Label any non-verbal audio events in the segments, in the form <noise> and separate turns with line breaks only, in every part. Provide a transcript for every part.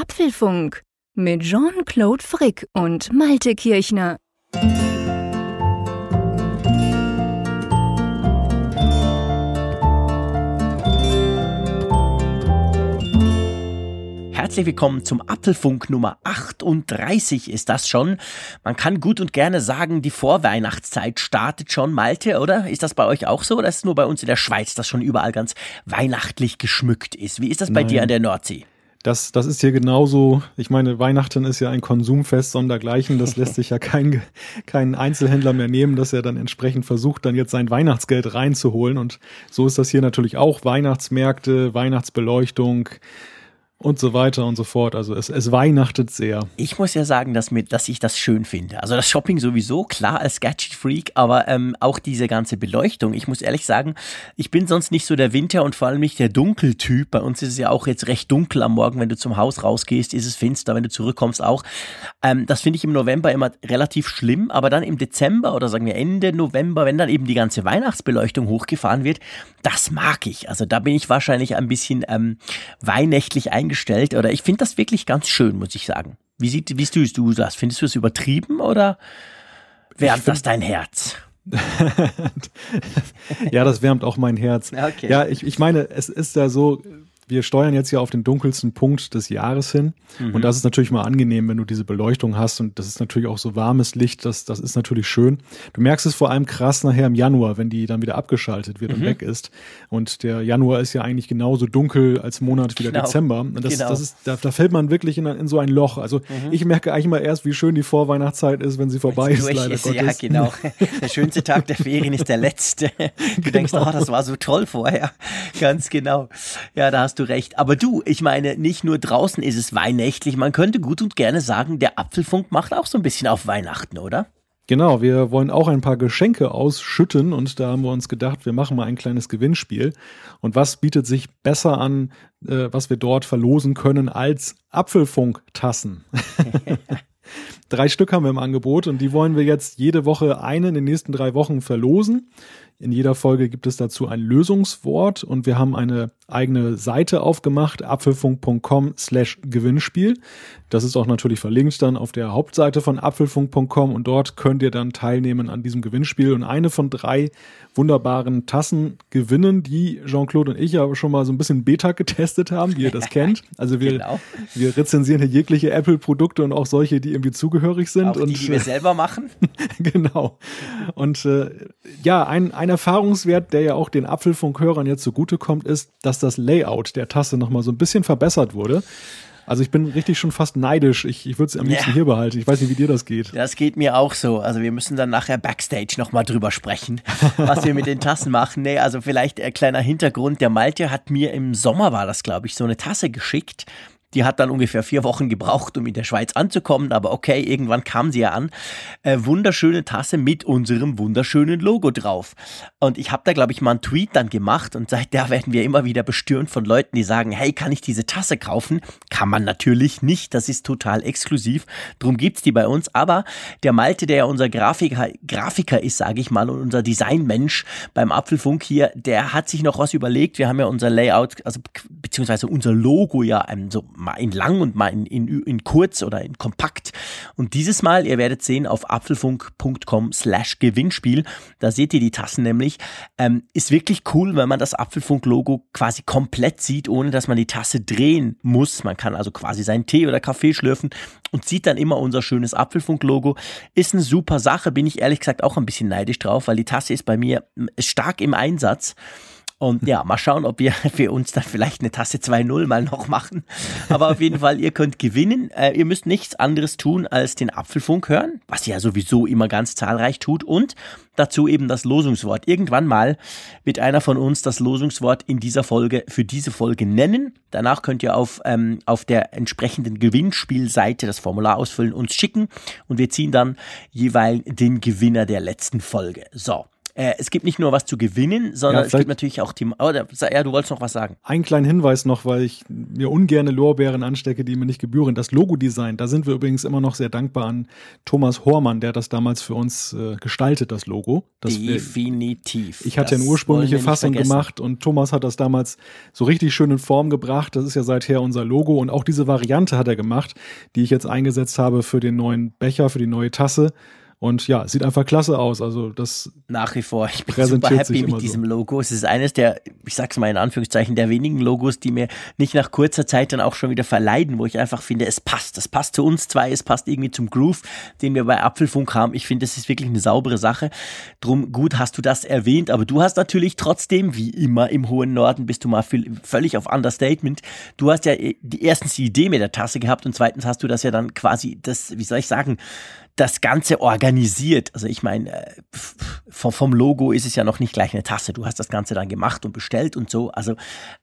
Apfelfunk mit Jean-Claude Frick und Malte Kirchner.
Herzlich willkommen zum Apfelfunk Nummer 38 ist das schon. Man kann gut und gerne sagen, die Vorweihnachtszeit startet schon. Malte, oder? Ist das bei euch auch so? Oder ist es nur bei uns in der Schweiz, dass schon überall ganz weihnachtlich geschmückt ist? Wie ist das bei
Nein.
dir an der Nordsee?
Das, das ist hier genauso. Ich meine, Weihnachten ist ja ein Konsumfest sondergleichen. Das lässt sich ja kein, kein Einzelhändler mehr nehmen, dass er dann entsprechend versucht, dann jetzt sein Weihnachtsgeld reinzuholen. Und so ist das hier natürlich auch. Weihnachtsmärkte, Weihnachtsbeleuchtung, und so weiter und so fort. Also es, es weihnachtet sehr.
Ich muss ja sagen, dass, mir, dass ich das schön finde. Also das Shopping sowieso, klar als Gadget-Freak, aber ähm, auch diese ganze Beleuchtung. Ich muss ehrlich sagen, ich bin sonst nicht so der Winter- und vor allem nicht der Dunkeltyp. Bei uns ist es ja auch jetzt recht dunkel am Morgen, wenn du zum Haus rausgehst, ist es finster, wenn du zurückkommst auch. Ähm, das finde ich im November immer relativ schlimm, aber dann im Dezember oder sagen wir Ende November, wenn dann eben die ganze Weihnachtsbeleuchtung hochgefahren wird, das mag ich. Also da bin ich wahrscheinlich ein bisschen ähm, weihnachtlich eingestellt eingestellt oder ich finde das wirklich ganz schön, muss ich sagen. Wie, sieht, wie siehst du das? Findest du es übertrieben oder wärmt das dein Herz? <laughs>
ja, das wärmt auch mein Herz. <laughs>
Okay.
Ja, ich, ich meine, es ist ja so, wir steuern jetzt ja auf den dunkelsten Punkt des Jahres hin. Mhm. Und das ist natürlich mal angenehm, wenn du diese Beleuchtung hast. Und das ist natürlich auch so warmes Licht. Das, das ist natürlich schön. Du merkst es vor allem krass nachher im Januar, wenn die dann wieder abgeschaltet wird mhm. und weg ist. Und der Januar ist ja eigentlich genauso dunkel als Monat wie der genau. Dezember. Und das, genau. das ist, da, da fällt man wirklich in, in so ein Loch. Also mhm. ich merke eigentlich mal erst, wie schön die Vorweihnachtszeit ist, wenn sie vorbei ist, leider
ist, Ja, genau. <laughs> Der schönste Tag der Ferien ist der letzte. Du <laughs> genau. denkst, oh, das war so toll vorher. Ganz genau. Ja, da hast du recht. Aber du, ich meine, nicht nur draußen ist es weihnachtlich, man könnte gut und gerne sagen, der Apfelfunk macht auch so ein bisschen auf Weihnachten, oder?
Genau, wir wollen auch ein paar Geschenke ausschütten und da haben wir uns gedacht, wir machen mal ein kleines Gewinnspiel. Und was bietet sich besser an, äh, was wir dort verlosen können, als Apfelfunk-Tassen? <laughs> <laughs> drei Stück haben wir im Angebot und die wollen wir jetzt jede Woche eine in den nächsten drei Wochen verlosen. In jeder Folge gibt es dazu ein Lösungswort und wir haben eine eigene Seite aufgemacht, apfelfunk.com slash Gewinnspiel. Das ist auch natürlich verlinkt dann auf der Hauptseite von apfelfunk.com und dort könnt ihr dann teilnehmen an diesem Gewinnspiel und eine von drei wunderbaren Tassen gewinnen, die Jean-Claude und ich ja schon mal so ein bisschen Beta getestet haben, wie ihr das <laughs> kennt. Also wir, genau. wir rezensieren hier jegliche Apple-Produkte und auch solche, die irgendwie zugehörig sind.
Auch die,
und,
die <laughs> wir selber machen. <laughs>
genau. Und äh, ja, ein, ein Erfahrungswert, der ja auch den Apfelfunk-Hörern jetzt zugutekommt, ist, dass das Layout der Tasse nochmal so ein bisschen verbessert wurde. Also ich bin richtig schon fast neidisch. Ich, ich würde es am liebsten ja. hier behalten. Ich weiß nicht, wie dir das geht.
Das geht mir auch so. Also wir müssen dann nachher Backstage nochmal drüber sprechen, <laughs> was wir mit den Tassen machen. Nee, also vielleicht ein kleiner Hintergrund. Der Malte hat mir im Sommer, war das glaube ich, so eine Tasse geschickt. Die hat dann ungefähr vier Wochen gebraucht, um in der Schweiz anzukommen, aber okay, irgendwann kam sie ja an. Äh, wunderschöne Tasse mit unserem wunderschönen Logo drauf. Und ich habe da, glaube ich, mal einen Tweet dann gemacht und seitdem werden wir immer wieder bestürmt von Leuten, die sagen, hey, kann ich diese Tasse kaufen? Kann man natürlich nicht, das ist total exklusiv. Drum gibt's die bei uns. Aber der Malte, der ja unser Grafiker, Grafiker ist, sage ich mal, und unser Designmensch beim Apfelfunk hier, der hat sich noch was überlegt. Wir haben ja unser Layout, also beziehungsweise unser Logo ja ähm, so mal in lang und mal in, in, in kurz oder in kompakt. Und dieses Mal, ihr werdet sehen, auf apfelfunk.com slash Gewinnspiel, da seht ihr die Tassen nämlich, ähm, ist wirklich cool, wenn man das Apfelfunk-Logo quasi komplett sieht, ohne dass man die Tasse drehen muss. Man kann also quasi seinen Tee oder Kaffee schlürfen und sieht dann immer unser schönes Apfelfunk-Logo. Ist eine super Sache, bin ich ehrlich gesagt auch ein bisschen neidisch drauf, weil die Tasse ist bei mir stark im Einsatz. Und ja, mal schauen, ob wir <laughs> für uns dann vielleicht eine Tasse 2.0 mal noch machen. Aber auf jeden Fall, ihr könnt gewinnen. Äh, ihr müsst nichts anderes tun, als den Apfelfunk hören, was ihr ja sowieso immer ganz zahlreich tut. Und dazu eben das Losungswort. Irgendwann mal wird einer von uns das Losungswort in dieser Folge für diese Folge nennen. Danach könnt ihr auf, ähm, auf der entsprechenden Gewinnspielseite das Formular ausfüllen, uns schicken und wir ziehen dann jeweils den Gewinner der letzten Folge. So. Äh, es gibt nicht nur was zu gewinnen, sondern ja, es gibt natürlich auch die. Oh, ja, du wolltest noch was sagen.
Einen kleinen Hinweis noch, weil ich mir ungerne Lorbeeren anstecke, die mir nicht gebühren. Das Logo-Design, da sind wir übrigens immer noch sehr dankbar an Thomas Hormann, der das damals für uns äh, gestaltet, das Logo. Das
Definitiv.
Wir, ich hatte eine ursprüngliche Fassung gemacht und Thomas hat das damals so richtig schön in Form gebracht. Das ist ja seither unser Logo und auch diese Variante hat er gemacht, die ich jetzt eingesetzt habe für den neuen Becher, für die neue Tasse. Und ja, sieht einfach klasse aus. Also das
nach wie vor. Ich bin super happy mit diesem so. Logo. Es ist eines der, ich sag's mal in Anführungszeichen, der wenigen Logos, die mir nicht nach kurzer Zeit dann auch schon wieder verleiden, wo ich einfach finde, es passt. Es passt zu uns zwei, es passt irgendwie zum Groove, den wir bei Apfelfunk haben. Ich finde, es ist wirklich eine saubere Sache. Drum gut hast du das erwähnt, aber du hast natürlich trotzdem, wie immer im hohen Norden, bist du mal völlig auf Understatement. Du hast ja die erstens die Idee mit der Tasse gehabt und zweitens hast du das ja dann quasi, das, wie soll ich sagen, das Ganze organisiert. Also ich meine, äh, vom Logo ist es ja noch nicht gleich eine Tasse. Du hast das Ganze dann gemacht und bestellt und so. Also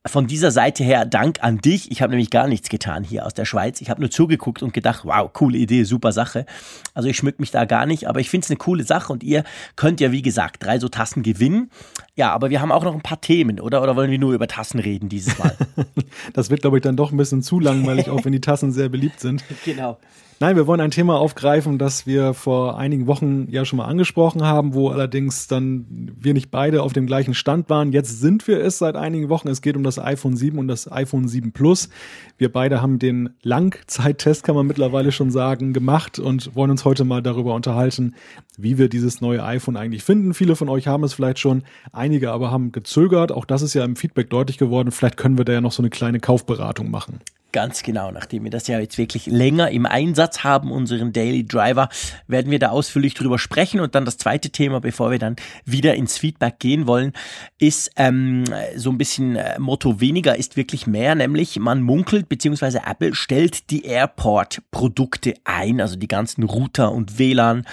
von dieser Seite her Dank an dich. Ich habe nämlich gar nichts getan hier aus der Schweiz. Ich habe nur zugeguckt und gedacht, wow, coole Idee, super Sache. Also ich schmück mich da gar nicht, aber ich finde es eine coole Sache und ihr könnt ja, wie gesagt, drei so Tassen gewinnen. Ja, aber wir haben auch noch ein paar Themen, oder? Oder wollen wir nur über Tassen reden dieses Mal? <laughs>
das wird, glaube ich, dann doch ein bisschen zu langweilig, <laughs> auch wenn die Tassen sehr beliebt sind.
Genau.
Nein, wir wollen ein Thema aufgreifen, das wir vor einigen Wochen ja schon mal angesprochen haben, wo allerdings dann wir nicht beide auf dem gleichen Stand waren. Jetzt sind wir es seit einigen Wochen. Es geht um das iPhone 7 und das iPhone 7 Plus. Wir beide haben den Langzeittest, kann man mittlerweile schon sagen, gemacht und wollen uns heute mal darüber unterhalten, wie wir dieses neue iPhone eigentlich finden. Viele von euch haben es vielleicht schon, einige aber haben gezögert. Auch das ist ja im Feedback deutlich geworden. Vielleicht können wir da ja noch so eine kleine Kaufberatung machen.
Ganz genau, nachdem wir das ja jetzt wirklich länger im Einsatz haben, unseren Daily Driver, werden wir da ausführlich drüber sprechen. Und dann das zweite Thema, bevor wir dann wieder ins Feedback gehen wollen, ist ähm, so ein bisschen äh, Motto weniger ist wirklich mehr, nämlich man munkelt, beziehungsweise Apple stellt die Airport-Produkte ein, also die ganzen Router und WLAN,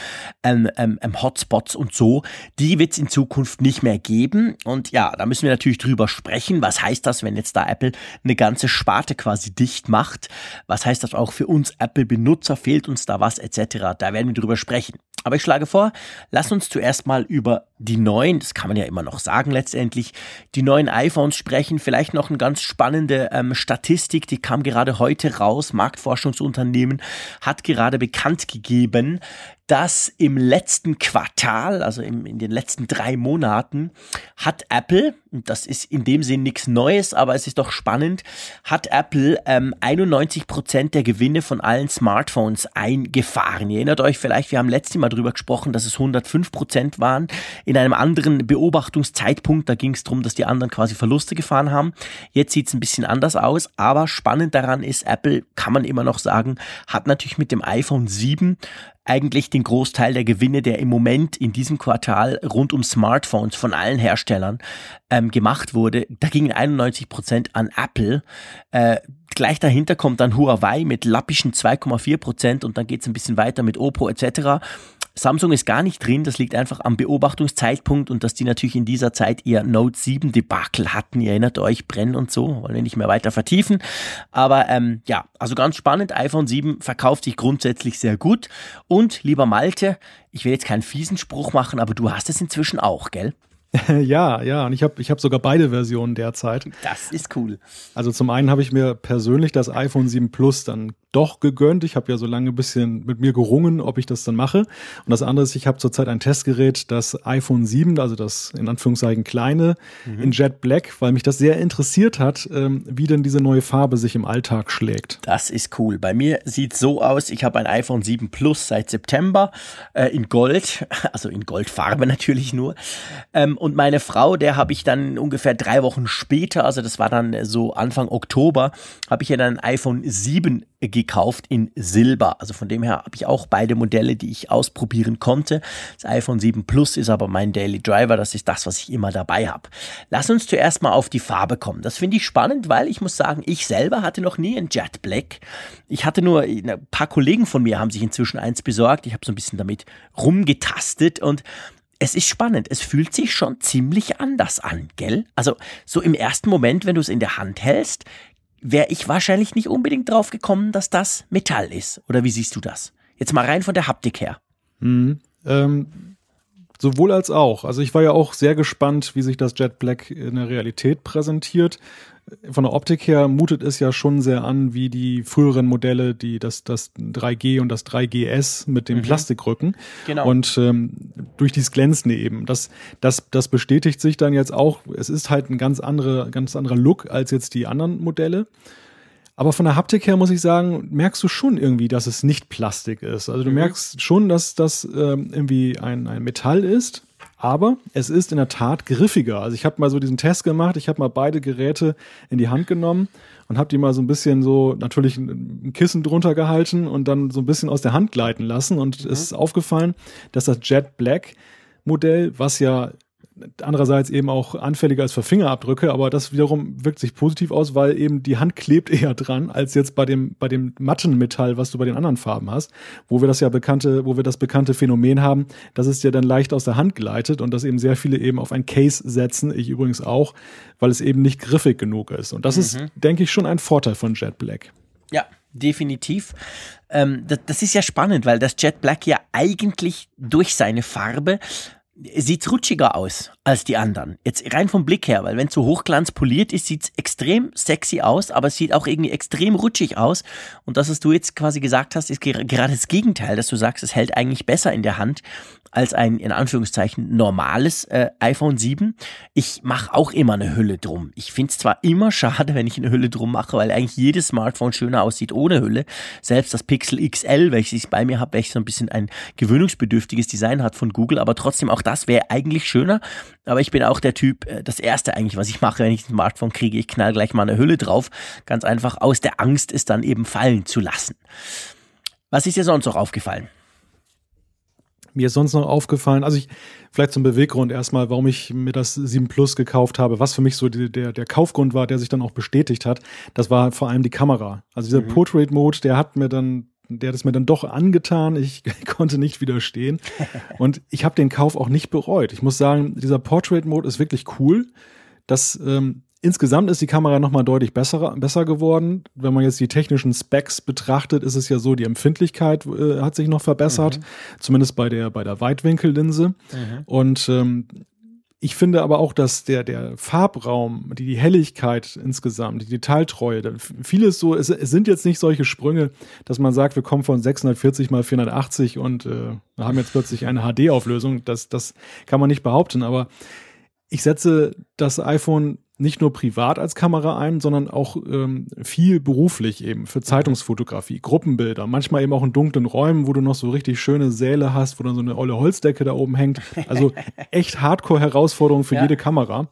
ähm, ähm, ähm, Hotspots und so, die wird es in Zukunft nicht mehr geben. Und ja, da müssen wir natürlich drüber sprechen. Was heißt das, wenn jetzt da Apple eine ganze Sparte quasi dicht macht. Was heißt das auch für uns Apple-Benutzer? Fehlt uns da was etc.? Da werden wir drüber sprechen. Aber ich schlage vor, lass uns zuerst mal über die neuen, das kann man ja immer noch sagen letztendlich, die neuen iPhones sprechen. Vielleicht noch eine ganz spannende ähm, Statistik, die kam gerade heute raus. Marktforschungsunternehmen hat gerade bekannt gegeben, dass im letzten Quartal, also im, in den letzten drei Monaten, hat Apple, das ist in dem Sinn nichts Neues, aber es ist doch spannend, hat Apple ähm, 91 Prozent der Gewinne von allen Smartphones eingefahren. Ihr erinnert euch vielleicht, wir haben letztes Mal drüber gesprochen, dass es 105 Prozent waren. In einem anderen Beobachtungszeitpunkt, da ging es darum, dass die anderen quasi Verluste gefahren haben. Jetzt sieht es ein bisschen anders aus, aber spannend daran ist, Apple, kann man immer noch sagen, hat natürlich mit dem iPhone 7 eigentlich den Großteil der Gewinne, der im Moment in diesem Quartal rund um Smartphones von allen Herstellern ähm, gemacht wurde. Da gingen 91 Prozent an Apple. Äh, gleich dahinter kommt dann Huawei mit lappischen 2,4 Prozent und dann geht es ein bisschen weiter mit Oppo etc. Samsung ist gar nicht drin, das liegt einfach am Beobachtungszeitpunkt und dass die natürlich in dieser Zeit ihr Note 7 Debakel hatten. Ihr erinnert euch, Brenn und so, wollen wir nicht mehr weiter vertiefen. Aber ähm, ja, also ganz spannend, iPhone 7 verkauft sich grundsätzlich sehr gut. Und lieber Malte, ich will jetzt keinen fiesen Spruch machen, aber du hast es inzwischen auch, gell? <laughs>
ja, ja, und ich habe ich hab sogar beide Versionen derzeit.
Das ist cool.
Also zum einen habe ich mir persönlich das iPhone 7 Plus dann doch gegönnt. Ich habe ja so lange ein bisschen mit mir gerungen, ob ich das dann mache. Und das andere ist, ich habe zurzeit ein Testgerät, das iPhone 7, also das in Anführungszeichen kleine, mhm. in Jet Black, weil mich das sehr interessiert hat, ähm, wie denn diese neue Farbe sich im Alltag schlägt.
Das ist cool. Bei mir sieht so aus, ich habe ein iPhone 7 Plus seit September äh, in Gold, <laughs> also in Goldfarbe natürlich nur. Ähm, und meine Frau, der habe ich dann ungefähr drei Wochen später, also das war dann so Anfang Oktober, habe ich ja dann ein iPhone 7 gekauft in Silber. Also von dem her habe ich auch beide Modelle, die ich ausprobieren konnte. Das iPhone 7 Plus ist aber mein Daily Driver. Das ist das, was ich immer dabei habe. Lass uns zuerst mal auf die Farbe kommen. Das finde ich spannend, weil ich muss sagen, ich selber hatte noch nie ein Jet Black. Ich hatte nur, ein paar Kollegen von mir haben sich inzwischen eins besorgt. Ich habe so ein bisschen damit rumgetastet und es ist spannend. Es fühlt sich schon ziemlich anders an, gell? Also so im ersten Moment, wenn du es in der Hand hältst, wäre ich wahrscheinlich nicht unbedingt drauf gekommen, dass das Metall ist. Oder wie siehst du das? Jetzt mal rein von der Haptik her.
Mhm. Ähm, Sowohl als auch. Also ich war ja auch sehr gespannt, wie sich das Jet Black in der Realität präsentiert. Von der Optik her mutet es ja schon sehr an wie die früheren Modelle, die das, das 3G und das 3GS mit dem mhm. Plastikrücken. Genau. Und ähm, durch dieses Glänzende eben. Das, das, das bestätigt sich dann jetzt auch. Es ist halt ein ganz, andere, ganz anderer Look als jetzt die anderen Modelle. Aber von der Haptik her muss ich sagen, merkst du schon irgendwie, dass es nicht Plastik ist. Also du mhm. merkst schon, dass das ähm, irgendwie ein, ein Metall ist, aber es ist in der Tat griffiger. Also ich habe mal so diesen Test gemacht, ich habe mal beide Geräte in die Hand genommen und habe die mal so ein bisschen so natürlich ein Kissen drunter gehalten und dann so ein bisschen aus der Hand gleiten lassen und mhm. es ist aufgefallen, dass das Jet Black Modell, was ja andererseits eben auch anfälliger als für Fingerabdrücke, aber das wiederum wirkt sich positiv aus, weil eben die Hand klebt <laughs> eher dran als jetzt bei dem bei dem matten Metall, was du bei den anderen Farben hast, wo wir das ja bekannte, wo wir das bekannte Phänomen haben, dass es dir dann leicht aus der Hand gleitet und dass eben sehr viele eben auf ein Case setzen, ich übrigens auch, weil es eben nicht griffig genug ist und das mhm. ist denke ich schon ein Vorteil von Jet Black.
Ja, definitiv. Ähm, das, das, ist ja spannend, weil das Jet Black ja eigentlich durch seine Farbe sieht rutschiger aus als die anderen. Jetzt rein vom Blick her, weil wenn so hochglanz poliert ist, sieht es extrem sexy aus, aber es sieht auch irgendwie extrem rutschig aus. Und das, was du jetzt quasi gesagt hast, ist gerade das Gegenteil, dass du sagst, es hält eigentlich besser in der Hand als ein, in Anführungszeichen, normales äh, iPhone 7. Ich mache auch immer eine Hülle drum. Ich finde es zwar immer schade, wenn ich eine Hülle drum mache, weil eigentlich jedes Smartphone schöner aussieht ohne Hülle. Selbst das Pixel XL, welches ich bei mir habe, welches so ein bisschen ein gewöhnungsbedürftiges Design hat von Google, aber trotzdem auch das wäre eigentlich schöner. Aber ich bin auch der Typ, äh, das erste eigentlich, was ich mache, wenn ich ein Smartphone kriege, ich knall gleich mal eine Hülle drauf. Ganz einfach aus der Angst, es dann eben fallen zu lassen. Was ist dir sonst noch aufgefallen?
Mir ist sonst noch aufgefallen, also ich, vielleicht zum Beweggrund erstmal, warum ich mir das 7 Plus gekauft habe, was für mich so die, der, der Kaufgrund war, der sich dann auch bestätigt hat, das war vor allem die Kamera. Also dieser mhm. Portrait Mode, der hat mir dann, der hat es mir dann doch angetan, ich <laughs> konnte nicht widerstehen und ich habe den Kauf auch nicht bereut. Ich muss sagen, dieser Portrait Mode ist wirklich cool. Das ähm, Insgesamt ist die Kamera nochmal deutlich besser, besser geworden. Wenn man jetzt die technischen Specs betrachtet, ist es ja so, die Empfindlichkeit äh, hat sich noch verbessert, mhm. zumindest bei der, bei der Weitwinkellinse. Mhm. Und ähm, ich finde aber auch, dass der, der Farbraum, die, die Helligkeit insgesamt, die Detailtreue, vieles so, es, es, sind jetzt nicht solche Sprünge, dass man sagt, wir kommen von 640 mal 480 und äh, haben jetzt plötzlich eine HD-Auflösung. Das, das kann man nicht behaupten, aber ich setze das iPhone nicht nur privat als Kamera ein, sondern auch ähm, viel beruflich eben für Zeitungsfotografie, Gruppenbilder, manchmal eben auch in dunklen Räumen, wo du noch so richtig schöne Säle hast, wo dann so eine olle Holzdecke da oben hängt. Also <laughs> echt Hardcore-Herausforderung für ja. jede Kamera.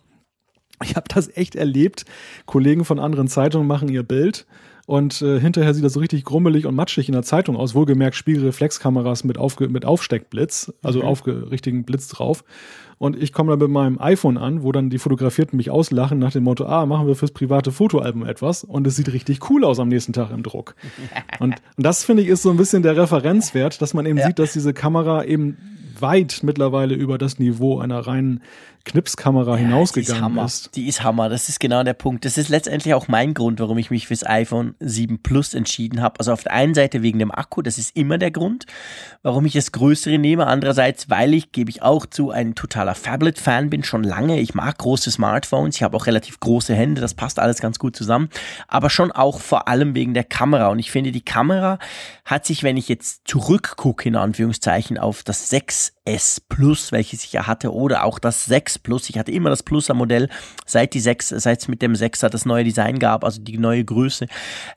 Ich habe das echt erlebt. Kollegen von anderen Zeitungen machen ihr Bild und äh, hinterher sieht das so richtig grummelig und matschig in der Zeitung aus. Wohlgemerkt Spiegelreflexkameras mit, Aufge mit Aufsteckblitz, also mhm. aufgerichtigen Blitz drauf. Und ich komme dann mit meinem iPhone an, wo dann die Fotografierten mich auslachen nach dem Motto, ah, machen wir fürs private Fotoalbum etwas. Und es sieht richtig cool aus am nächsten Tag im Druck. <laughs> und, und das finde ich ist so ein bisschen der Referenzwert, dass man eben ja. sieht, dass diese Kamera eben weit mittlerweile über das Niveau einer reinen Knipskamera ja, hinausgegangen
die ist, ist. Die ist Hammer, das ist genau der Punkt. Das ist letztendlich auch mein Grund, warum ich mich fürs iPhone 7 Plus entschieden habe. Also auf der einen Seite wegen dem Akku, das ist immer der Grund, warum ich das Größere nehme. Andererseits, weil ich, gebe ich auch zu, ein totaler Phablet-Fan bin, schon lange. Ich mag große Smartphones, ich habe auch relativ große Hände, das passt alles ganz gut zusammen. Aber schon auch vor allem wegen der Kamera. Und ich finde, die Kamera hat sich, wenn ich jetzt zurückgucke, in Anführungszeichen, auf das 6S Plus, welches ich ja hatte, oder auch das 6 6 Plus. Ich hatte immer das Pluser Modell, seit die 6, seit es mit dem 6er das neue Design gab, also die neue Größe.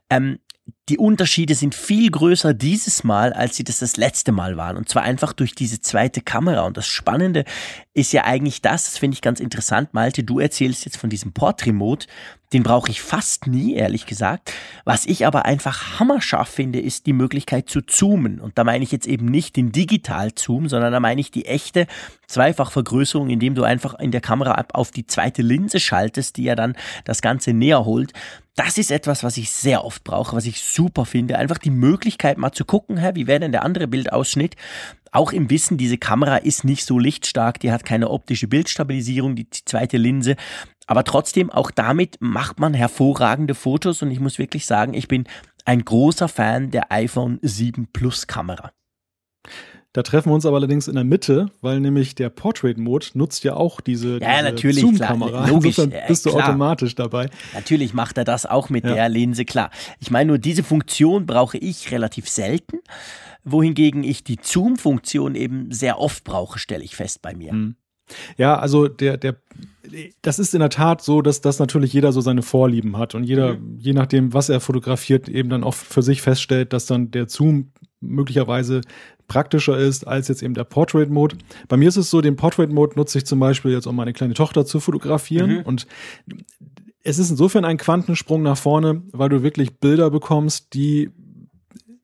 Ähm, die Unterschiede sind viel größer dieses Mal, als sie das das letzte Mal waren. Und zwar einfach durch diese zweite Kamera. Und das Spannende ist ja eigentlich das, das finde ich ganz interessant, Malte, du erzählst jetzt von diesem Portrait-Mode. Den brauche ich fast nie, ehrlich gesagt. Was ich aber einfach hammerscharf finde, ist die Möglichkeit zu zoomen. Und da meine ich jetzt eben nicht den Digital-Zoom, sondern da meine ich die echte Zweifachvergrößerung, indem du einfach in der Kamera auf die zweite Linse schaltest, die ja dann das Ganze näher holt. Das ist etwas, was ich sehr oft brauche, was ich super finde. Einfach die Möglichkeit mal zu gucken, hä, wie wäre denn der andere Bildausschnitt? Auch im Wissen, diese Kamera ist nicht so lichtstark, die hat keine optische Bildstabilisierung, die zweite Linse. Aber trotzdem, auch damit macht man hervorragende Fotos und ich muss wirklich sagen, ich bin ein großer Fan der iPhone 7 Plus Kamera.
Da treffen wir uns aber allerdings in der Mitte, weil nämlich der Portrait Mode nutzt ja auch diese,
ja,
diese
Zoom-Kamera.
Logisch, Insofern bist du klar. automatisch dabei.
Natürlich macht er das auch mit ja. der Linse, klar. Ich meine nur, diese Funktion brauche ich relativ selten, wohingegen ich die Zoom-Funktion eben sehr oft brauche, stelle ich fest bei mir. Hm.
Ja, also der, der, das ist in der Tat so, dass, dass natürlich jeder so seine Vorlieben hat und jeder, mhm. je nachdem, was er fotografiert, eben dann auch für sich feststellt, dass dann der Zoom möglicherweise praktischer ist als jetzt eben der Portrait Mode. Bei mir ist es so, den Portrait Mode nutze ich zum Beispiel jetzt, um meine kleine Tochter zu fotografieren mhm. und es ist insofern ein Quantensprung nach vorne, weil du wirklich Bilder bekommst, die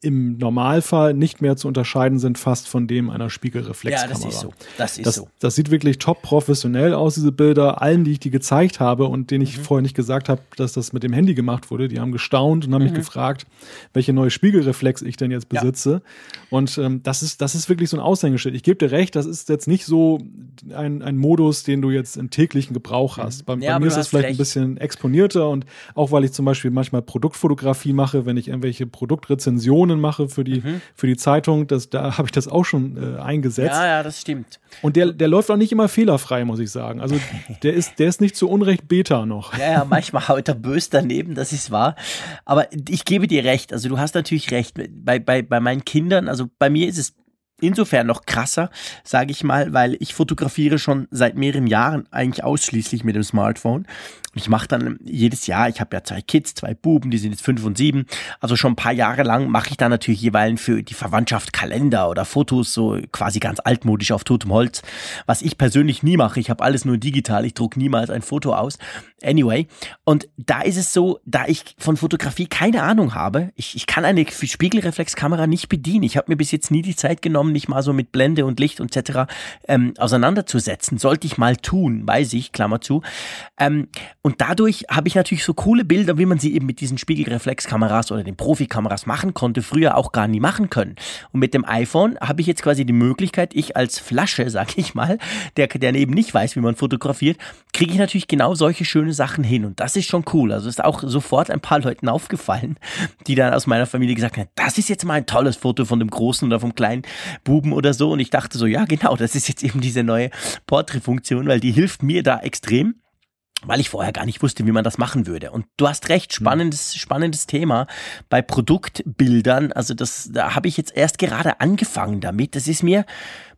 im Normalfall nicht mehr zu unterscheiden sind fast von dem einer Spiegelreflexkamera.
Ja, das ist so. Das ist
das,
so.
Das sieht wirklich top professionell aus, diese Bilder. Allen, die ich die gezeigt habe und denen ich mhm. vorher nicht gesagt habe, dass das mit dem Handy gemacht wurde, die haben gestaunt und haben mhm. mich gefragt, welche neue Spiegelreflex ich denn jetzt besitze. Ja. Und ähm, das ist, das ist wirklich so ein Aushängeschild. Ich gebe dir recht, das ist jetzt nicht so ein, ein Modus, den du jetzt im täglichen Gebrauch hast. Bei, ja, bei mir ist es vielleicht recht. ein bisschen exponierter und auch weil ich zum Beispiel manchmal Produktfotografie mache, wenn ich irgendwelche Produktrezensionen Kolumnen mache für die, mhm. für die Zeitung, das, da habe ich das auch schon äh, eingesetzt.
Ja, ja, das stimmt.
Und der, der läuft auch nicht immer fehlerfrei, muss ich sagen. Also <laughs> der ist, der ist nicht zu Unrecht Beta noch.
Ja, ja, manchmal haut er bös daneben, das ist wahr. Aber ich gebe dir recht, also du hast natürlich recht. Bei, bei, bei meinen Kindern, also bei mir ist es insofern noch krasser, sage ich mal, weil ich fotografiere schon seit mehreren Jahren eigentlich ausschließlich mit dem Smartphone. Ich mache dann jedes Jahr, ich habe ja zwei Kids, zwei Buben, die sind jetzt fünf und sieben, also schon ein paar Jahre lang mache ich da natürlich jeweils für die Verwandtschaft Kalender oder Fotos, so quasi ganz altmodisch auf totem Holz, was ich persönlich nie mache. Ich habe alles nur digital, ich druck niemals ein Foto aus. Anyway, und da ist es so, da ich von Fotografie keine Ahnung habe, ich, ich kann eine Spiegelreflexkamera nicht bedienen. Ich habe mir bis jetzt nie die Zeit genommen, nicht mal so mit Blende und Licht und etc. Ähm, auseinanderzusetzen. Sollte ich mal tun, weiß ich, Klammer zu. Ähm, und dadurch habe ich natürlich so coole Bilder, wie man sie eben mit diesen Spiegelreflexkameras oder den Profikameras machen konnte, früher auch gar nie machen können. Und mit dem iPhone habe ich jetzt quasi die Möglichkeit, ich als Flasche, <laughs> sag ich mal, der, der eben nicht weiß, wie man fotografiert, kriege ich natürlich genau solche schöne Sachen hin. Und das ist schon cool. Also ist auch sofort ein paar Leuten aufgefallen, die dann aus meiner Familie gesagt haben, das ist jetzt mal ein tolles Foto von dem Großen oder vom kleinen Buben oder so. Und ich dachte so, ja genau, das ist jetzt eben diese neue Portrait-Funktion, weil die hilft mir da extrem weil ich vorher gar nicht wusste, wie man das machen würde. Und du hast recht, spannendes, spannendes Thema bei Produktbildern. Also das, da habe ich jetzt erst gerade angefangen damit. Das ist mir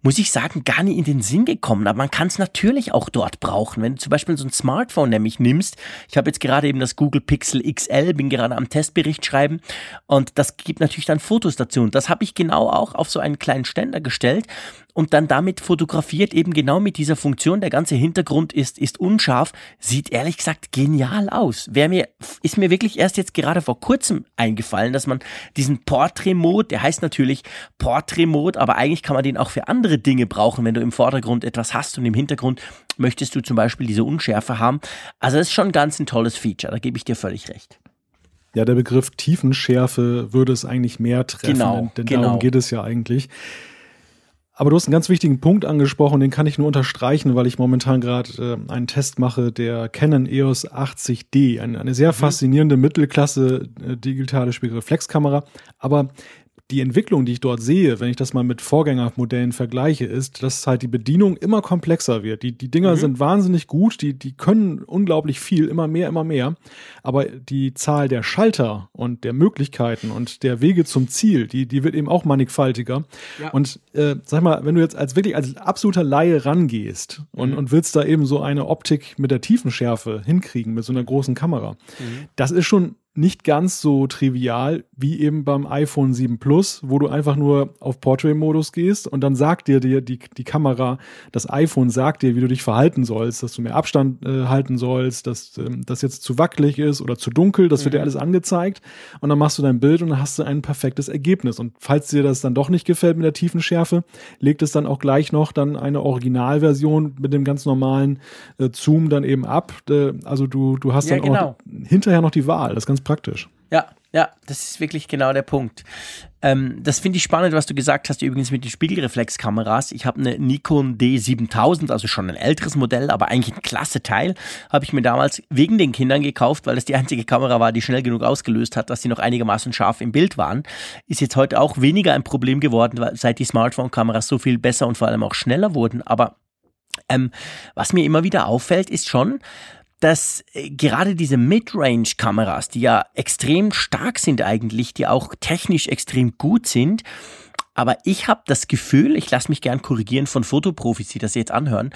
muss ich sagen, gar nicht in den Sinn gekommen. Aber man kann es natürlich auch dort brauchen. Wenn du zum Beispiel so ein Smartphone nämlich nimmst, ich habe jetzt gerade eben das Google Pixel XL, bin gerade am Testbericht schreiben und das gibt natürlich dann Fotos dazu. Und das habe ich genau auch auf so einen kleinen Ständer gestellt und dann damit fotografiert, eben genau mit dieser Funktion. Der ganze Hintergrund ist, ist unscharf, sieht ehrlich gesagt genial aus. Wer mir, ist mir wirklich erst jetzt gerade vor kurzem eingefallen, dass man diesen Portrait-Mode, der heißt natürlich Portrait-Mode, aber eigentlich kann man den auch für andere andere Dinge brauchen, wenn du im Vordergrund etwas hast und im Hintergrund möchtest du zum Beispiel diese Unschärfe haben. Also das ist schon ganz ein tolles Feature, da gebe ich dir völlig recht.
Ja, der Begriff Tiefenschärfe würde es eigentlich mehr treffen,
genau,
denn
genau.
darum geht es ja eigentlich. Aber du hast einen ganz wichtigen Punkt angesprochen, den kann ich nur unterstreichen, weil ich momentan gerade äh, einen Test mache, der Canon EOS 80D, eine, eine sehr mhm. faszinierende Mittelklasse äh, digitale Spiegelreflexkamera. Aber die Entwicklung, die ich dort sehe, wenn ich das mal mit Vorgängermodellen vergleiche, ist, dass halt die Bedienung immer komplexer wird. Die, die Dinger mhm. sind wahnsinnig gut, die, die können unglaublich viel, immer mehr, immer mehr. Aber die Zahl der Schalter und der Möglichkeiten und der Wege zum Ziel, die, die wird eben auch mannigfaltiger. Ja. Und äh, sag mal, wenn du jetzt als wirklich als absoluter Laie rangehst und, mhm. und willst da eben so eine Optik mit der Tiefenschärfe hinkriegen, mit so einer großen Kamera, mhm. das ist schon nicht ganz so trivial wie eben beim iPhone 7 Plus, wo du einfach nur auf Portrait-Modus gehst und dann sagt dir die, die, die Kamera, das iPhone sagt dir, wie du dich verhalten sollst, dass du mehr Abstand äh, halten sollst, dass ähm, das jetzt zu wackelig ist oder zu dunkel, das wird dir mhm. alles angezeigt und dann machst du dein Bild und dann hast du ein perfektes Ergebnis. Und falls dir das dann doch nicht gefällt mit der tiefen Schärfe, legt es dann auch gleich noch dann eine Originalversion mit dem ganz normalen äh, Zoom dann eben ab. Äh, also du, du hast
ja,
dann
genau.
auch hinterher noch die Wahl. Das ist ganz praktisch.
Ja, Ja, das ist wirklich genau der Punkt. Ähm, das finde ich spannend, was du gesagt hast, übrigens mit den Spiegelreflexkameras. Ich habe eine Nikon D7000, also schon ein älteres Modell, aber eigentlich ein klasse Teil. Habe ich mir damals wegen den Kindern gekauft, weil das die einzige Kamera war, die schnell genug ausgelöst hat, dass sie noch einigermaßen scharf im Bild waren. Ist jetzt heute auch weniger ein Problem geworden, weil seit die Smartphone-Kameras so viel besser und vor allem auch schneller wurden. Aber ähm, was mir immer wieder auffällt, ist schon, dass äh, gerade diese Mid-Range-Kameras, die ja extrem stark sind eigentlich, die auch technisch extrem gut sind, aber ich habe das Gefühl, ich lasse mich gern korrigieren von Fotoprofis, die das jetzt anhören,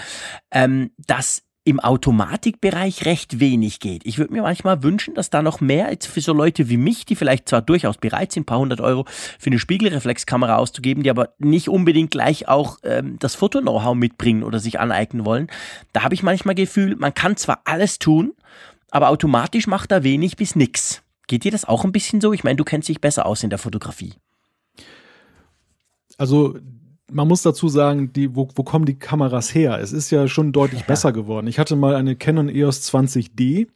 ähm, dass im Automatikbereich recht wenig geht. Ich würde mir manchmal wünschen, dass da noch mehr jetzt für so Leute wie mich, die vielleicht zwar durchaus bereit sind, ein paar hundert Euro für eine Spiegelreflexkamera auszugeben, die aber nicht unbedingt gleich auch ähm, das Foto-Know-how mitbringen oder sich aneignen wollen. Da habe ich manchmal Gefühl, man kann zwar alles tun, aber automatisch macht da wenig bis nix. Geht dir das auch ein bisschen so? Ich meine, du kennst dich besser aus in der Fotografie.
Also man muss dazu sagen, die, wo, wo kommen die Kameras her? Es ist ja schon deutlich ja. besser geworden. Ich hatte mal eine Canon EOS 20D.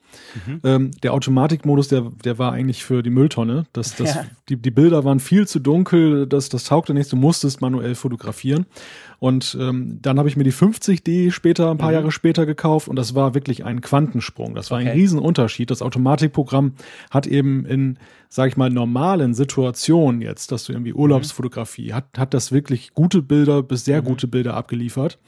Mhm. Ähm, der Automatikmodus, der, der war eigentlich für die Mülltonne. Das, das, ja. die, die Bilder waren viel zu dunkel, das, das taugte nichts, du musstest manuell fotografieren. Und ähm, dann habe ich mir die 50D später, ein paar mhm. Jahre später gekauft und das war wirklich ein Quantensprung. Das war okay. ein Riesenunterschied. Das Automatikprogramm hat eben in, sag ich mal, normalen Situationen jetzt, dass du irgendwie Urlaubsfotografie, mhm. hat, hat das wirklich gute Bilder bis sehr mhm. gute Bilder abgeliefert.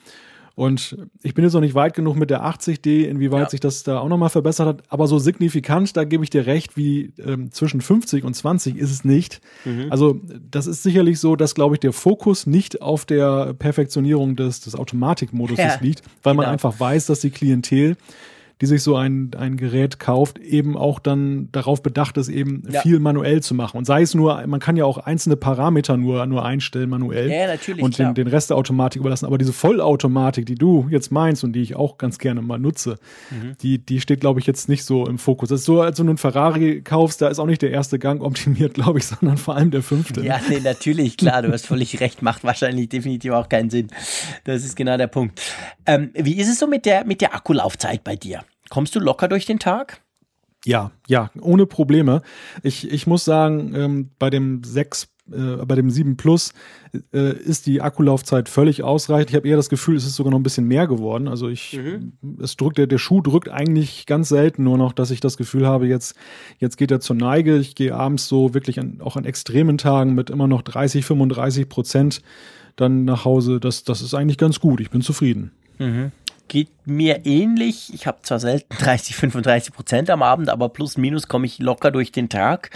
Und ich bin jetzt noch nicht weit genug mit der 80D, inwieweit ja. sich das da auch nochmal verbessert hat. Aber so signifikant, da gebe ich dir recht, wie ähm, zwischen 50 und 20 ist es nicht. Mhm. Also das ist sicherlich so, dass, glaube ich, der Fokus nicht auf der Perfektionierung des, des Automatikmodus ja, liegt, weil genau. man einfach weiß, dass die Klientel die sich so ein, ein Gerät kauft, eben auch dann darauf bedacht ist, eben ja. viel manuell zu machen. Und sei es nur, man kann ja auch einzelne Parameter nur, nur einstellen manuell.
Ja, natürlich.
Und den, den Rest der Automatik überlassen. Aber diese Vollautomatik, die du jetzt meinst und die ich auch ganz gerne mal nutze, mhm. die, die steht, glaube ich, jetzt nicht so im Fokus. Das ist so, als du einen Ferrari kaufst, da ist auch nicht der erste Gang optimiert, <laughs> glaube ich, sondern vor allem der fünfte.
Ja, nee, natürlich, klar, du hast völlig recht, macht wahrscheinlich definitiv auch keinen Sinn. Das ist genau der Punkt. Ähm, wie ist es so mit der, mit der Akkulaufzeit bei dir? Kommst du locker durch den Tag?
Ja, ja, ohne Probleme. Ich, ich muss sagen, ähm, bei dem 6, äh, bei dem 7 Plus äh, ist die Akkulaufzeit völlig ausreichend. Ich habe eher das Gefühl, es ist sogar noch ein bisschen mehr geworden. Also ich, mhm. es drückt, der, der Schuh drückt eigentlich ganz selten nur noch, dass ich das Gefühl habe, jetzt, jetzt geht er zur Neige. Ich gehe abends so wirklich an, auch an extremen Tagen mit immer noch 30, 35 Prozent dann nach Hause. Das, das ist eigentlich ganz gut. Ich bin zufrieden.
Mhm geht mir ähnlich. Ich habe zwar selten <laughs> 30, 35 Prozent am Abend, aber plus minus komme ich locker durch den Tag.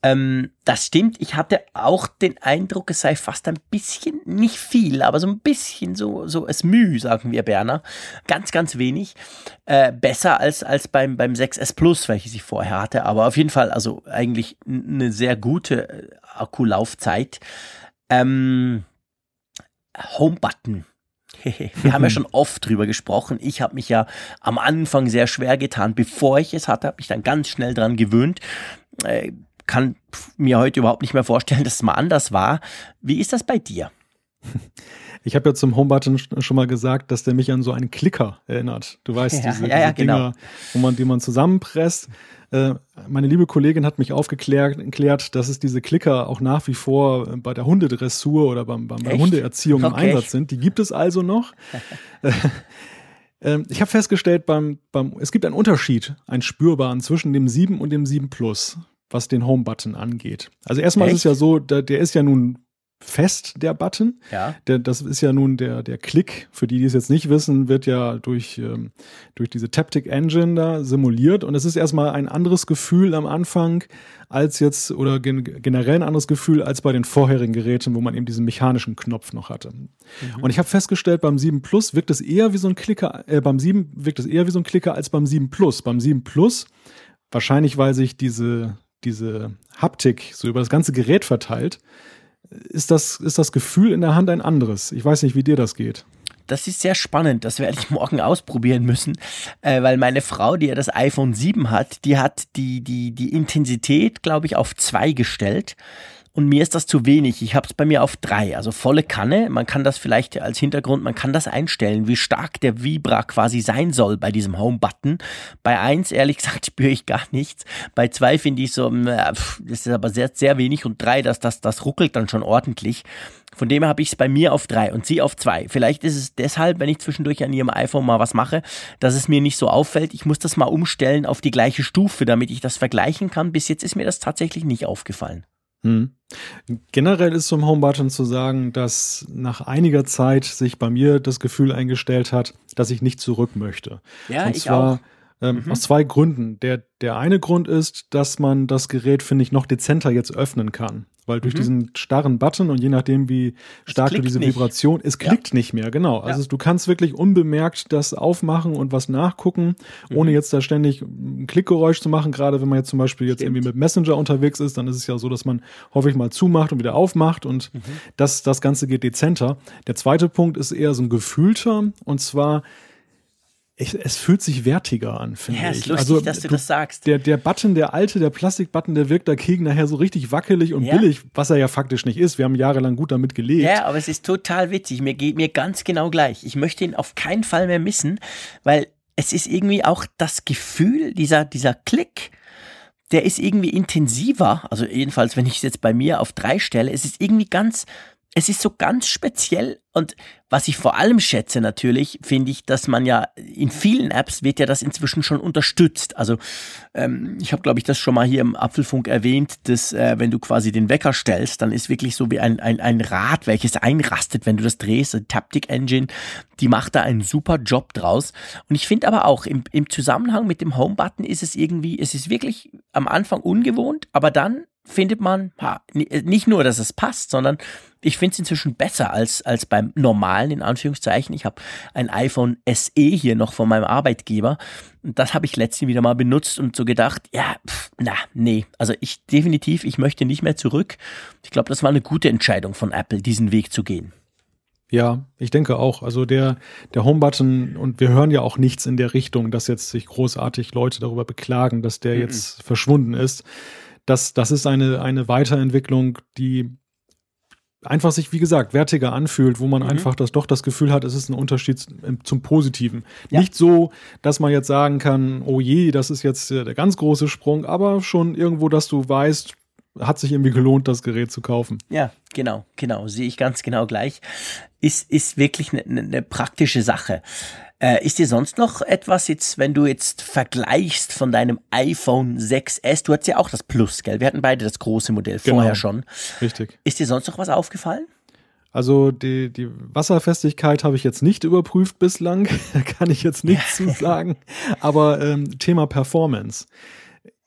Ähm, das stimmt. Ich hatte auch den Eindruck, es sei fast ein bisschen, nicht viel, aber so ein bisschen so, so es Mühe, sagen wir Berner. Ganz, ganz wenig. Äh, besser als, als beim, beim 6S Plus, welches ich vorher hatte. Aber auf jeden Fall, also eigentlich eine sehr gute äh, Akkulaufzeit. Ähm, Home-Button <laughs> Wir haben ja schon oft drüber gesprochen. Ich habe mich ja am Anfang sehr schwer getan. Bevor ich es hatte, habe mich dann ganz schnell dran gewöhnt. Äh, kann mir heute überhaupt nicht mehr vorstellen, dass es mal anders war. Wie ist das bei dir? <laughs>
Ich habe ja zum Homebutton schon mal gesagt, dass der mich an so einen Klicker erinnert. Du weißt,
ja,
diese,
ja, ja,
diese Dinger,
genau.
wo man, die man zusammenpresst. Äh, meine liebe Kollegin hat mich aufgeklärt, erklärt, dass es diese Klicker auch nach wie vor bei der Hundedressur oder beim, beim, bei der Hundeerziehung okay. im Einsatz sind. Die gibt es also noch. <laughs> Ähm, ich habe festgestellt, beim, beim, es gibt einen Unterschied, einen spürbaren zwischen dem 7 und dem 7 Plus, was den Home-Button angeht. Also erstmal Echt? ist es ja so, der, der ist ja nun fest, der Button.
Ja.
Der, das ist ja nun der, der Klick, für die, die es jetzt nicht wissen, wird ja durch, ähm, durch diese Taptic Engine da simuliert und es ist erstmal ein anderes Gefühl am Anfang als jetzt oder gen generell ein anderes Gefühl als bei den vorherigen Geräten, wo man eben diesen mechanischen Knopf noch hatte. Mhm. Und ich habe festgestellt, beim 7 Plus wirkt es eher wie so ein Klicker, äh, beim 7 wirkt es eher wie so ein Klicker als beim 7 Plus. Beim 7 Plus, wahrscheinlich weil sich diese, diese Haptik so über das ganze Gerät verteilt, ist das, ist das Gefühl in der Hand ein anderes. Ich weiß nicht, wie dir das geht.
Das ist sehr spannend. Das werde ich morgen ausprobieren müssen, äh, weil meine Frau, die ja das iPhone 7 hat, die hat die, die, die Intensität, glaube ich, auf zwei gestellt. Und mir ist das zu wenig. Ich habe es bei mir auf drei, also volle Kanne. Man kann das vielleicht als Hintergrund, man kann das einstellen, wie stark der Vibra quasi sein soll bei diesem Home-Button. Bei eins, ehrlich gesagt, <laughs> spüre ich gar nichts. Bei zwei finde ich so, das ist aber sehr, sehr wenig und drei, das, das, das ruckelt dann schon ordentlich. Von dem habe ich es bei mir auf drei und sie auf zwei. Vielleicht ist es deshalb, wenn ich zwischendurch an ihrem iPhone mal was mache, dass es mir nicht so auffällt. Ich muss das mal umstellen auf die gleiche Stufe, damit ich das vergleichen kann. Bis jetzt ist mir das tatsächlich nicht aufgefallen.
Hm. Generell ist zum Homebutton zu sagen, dass nach einiger Zeit sich bei mir das Gefühl eingestellt hat, dass ich nicht zurück möchte.
Ja, Und ich zwar, auch.
Ähm, mhm. Aus zwei Gründen. Der, der eine Grund ist, dass man das Gerät, finde ich, noch dezenter jetzt öffnen kann. Weil durch mhm. diesen starren Button und je nachdem, wie stark du diese Vibration, nicht. es klickt ja. nicht mehr, genau. Also ja. du kannst wirklich unbemerkt das aufmachen und was nachgucken, mhm. ohne jetzt da ständig ein Klickgeräusch zu machen. Gerade wenn man jetzt zum Beispiel jetzt Stimmt. irgendwie mit Messenger unterwegs ist, dann ist es ja so, dass man häufig mal zumacht und wieder aufmacht und mhm. das, das Ganze geht dezenter. Der zweite Punkt ist eher so ein gefühlter und zwar ich, es fühlt sich wertiger an, finde
ja,
ich.
Ist lustig, also, dass du, du, das sagst.
Der, der Button, der alte, der Plastikbutton, der wirkt dagegen nachher so richtig wackelig und ja. billig, was er ja faktisch nicht ist. Wir haben jahrelang gut damit gelebt.
Ja, aber es ist total witzig. Mir geht mir ganz genau gleich. Ich möchte ihn auf keinen Fall mehr missen, weil es ist irgendwie auch das Gefühl, dieser, dieser Klick, der ist irgendwie intensiver. Also jedenfalls, wenn ich es jetzt bei mir auf drei stelle, es ist irgendwie ganz, es ist so ganz speziell und was ich vor allem schätze natürlich, finde ich, dass man ja in vielen Apps wird ja das inzwischen schon unterstützt. Also ähm, ich habe, glaube ich, das schon mal hier im Apfelfunk erwähnt, dass äh, wenn du quasi den Wecker stellst, dann ist wirklich so wie ein, ein, ein Rad, welches einrastet, wenn du das drehst. Die Taptic Engine, die macht da einen super Job draus. Und ich finde aber auch im, im Zusammenhang mit dem Home-Button ist es irgendwie, es ist wirklich am Anfang ungewohnt, aber dann findet man ha, nicht nur, dass es passt, sondern ich finde es inzwischen besser als, als beim normalen, in Anführungszeichen. Ich habe ein iPhone SE hier noch von meinem Arbeitgeber. Und das habe ich letztens wieder mal benutzt und so gedacht, ja, pff, na, nee. Also ich definitiv, ich möchte nicht mehr zurück. Ich glaube, das war eine gute Entscheidung von Apple, diesen Weg zu gehen.
Ja, ich denke auch. Also der, der Home-Button, und wir hören ja auch nichts in der Richtung, dass jetzt sich großartig Leute darüber beklagen, dass der mm -mm. jetzt verschwunden ist. Das, das ist eine, eine Weiterentwicklung, die einfach sich, wie gesagt, wertiger anfühlt, wo man mhm. einfach das doch das Gefühl hat, es ist ein Unterschied zum Positiven. Ja. Nicht so, dass man jetzt sagen kann, oh je, das ist jetzt der ganz große Sprung, aber schon irgendwo, dass du weißt, hat sich irgendwie gelohnt, das Gerät zu kaufen.
Ja, genau, genau, sehe ich ganz genau gleich. Ist, ist wirklich eine, eine praktische Sache. Äh, ist dir sonst noch etwas jetzt, wenn du jetzt vergleichst von deinem iPhone 6S, du hattest ja auch das Plus, gell? Wir hatten beide das große Modell genau. vorher schon.
Richtig.
Ist dir sonst noch was aufgefallen?
Also die, die Wasserfestigkeit habe ich jetzt nicht überprüft bislang, <laughs> da kann ich jetzt nichts zu <laughs> sagen. Aber ähm, Thema Performance.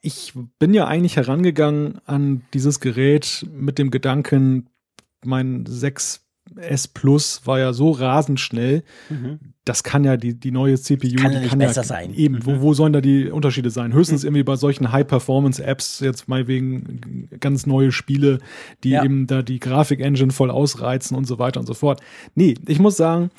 Ich bin ja eigentlich herangegangen an dieses Gerät mit dem Gedanken, mein 6 S Plus war ja so rasend schnell. Mhm. Das kann ja die, die neue CPU.
Kann ja nicht
kann
besser ja sein.
Eben, mhm. wo, wo sollen da die Unterschiede sein? Höchstens mhm. irgendwie bei solchen High-Performance-Apps, jetzt mal wegen ganz neue Spiele, die ja. eben da die Grafik-Engine voll ausreizen und so weiter und so fort. Nee, ich muss sagen,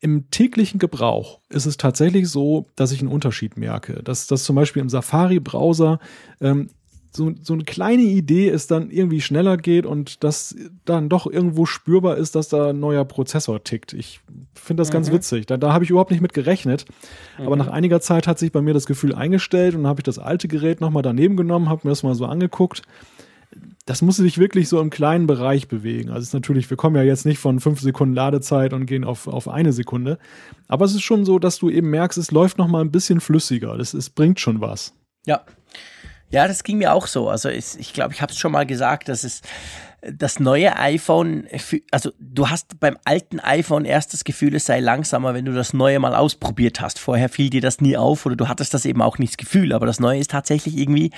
im täglichen Gebrauch ist es tatsächlich so, dass ich einen Unterschied merke. Dass das zum Beispiel im Safari-Browser ähm, so, so eine kleine Idee es dann irgendwie schneller geht und dass dann doch irgendwo spürbar ist, dass da ein neuer Prozessor tickt. Ich finde das mhm. ganz witzig. Da, da habe ich überhaupt nicht mit gerechnet. Mhm. Aber nach einiger Zeit hat sich bei mir das Gefühl eingestellt und dann habe ich das alte Gerät nochmal daneben genommen, habe mir das mal so angeguckt. Das muss sich wirklich so im kleinen Bereich bewegen. Also es ist natürlich, wir kommen ja jetzt nicht von fünf Sekunden Ladezeit und gehen auf, auf eine Sekunde. Aber es ist schon so, dass du eben merkst, es läuft nochmal ein bisschen flüssiger. Das, es bringt schon was.
Ja, ja, das ging mir auch so. Also ich, ich glaube, ich habe es schon mal gesagt, dass es das neue iPhone, also du hast beim alten iPhone erst das Gefühl, es sei langsamer, wenn du das neue mal ausprobiert hast. Vorher fiel dir das nie auf oder du hattest das eben auch nicht das Gefühl, aber das neue ist tatsächlich irgendwie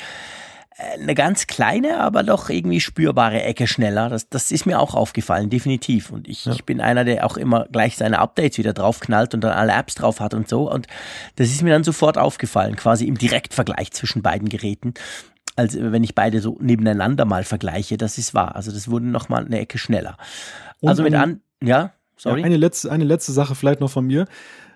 eine ganz kleine, aber doch irgendwie spürbare Ecke schneller. Das, das ist mir auch aufgefallen, definitiv. Und ich, ja. ich bin einer, der auch immer gleich seine Updates wieder draufknallt und dann alle Apps drauf hat und so. Und das ist mir dann sofort aufgefallen, quasi im Direktvergleich zwischen beiden Geräten. Als wenn ich beide so nebeneinander mal vergleiche, das ist wahr. Also das wurde nochmal eine Ecke schneller. Und also mit an, ja, sorry.
Ja, eine letzte, eine letzte Sache vielleicht noch von mir.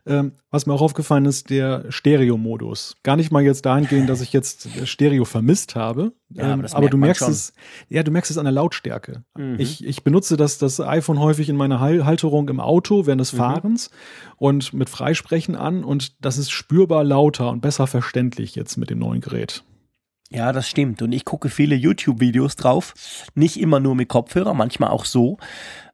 Ähm, was mir auch aufgefallen ist, der Stereo-Modus. Gar nicht mal jetzt dahingehend, dass ich jetzt Stereo vermisst habe. Ja, aber, ähm, aber du merkst es, ja, du merkst es an der Lautstärke. Mhm. Ich, ich benutze das, das iPhone häufig in meiner Halterung im Auto während des mhm. Fahrens und mit Freisprechen an und das ist spürbar lauter und besser verständlich jetzt mit dem neuen Gerät.
Ja, das stimmt. Und ich gucke viele YouTube-Videos drauf. Nicht immer nur mit Kopfhörer, manchmal auch so.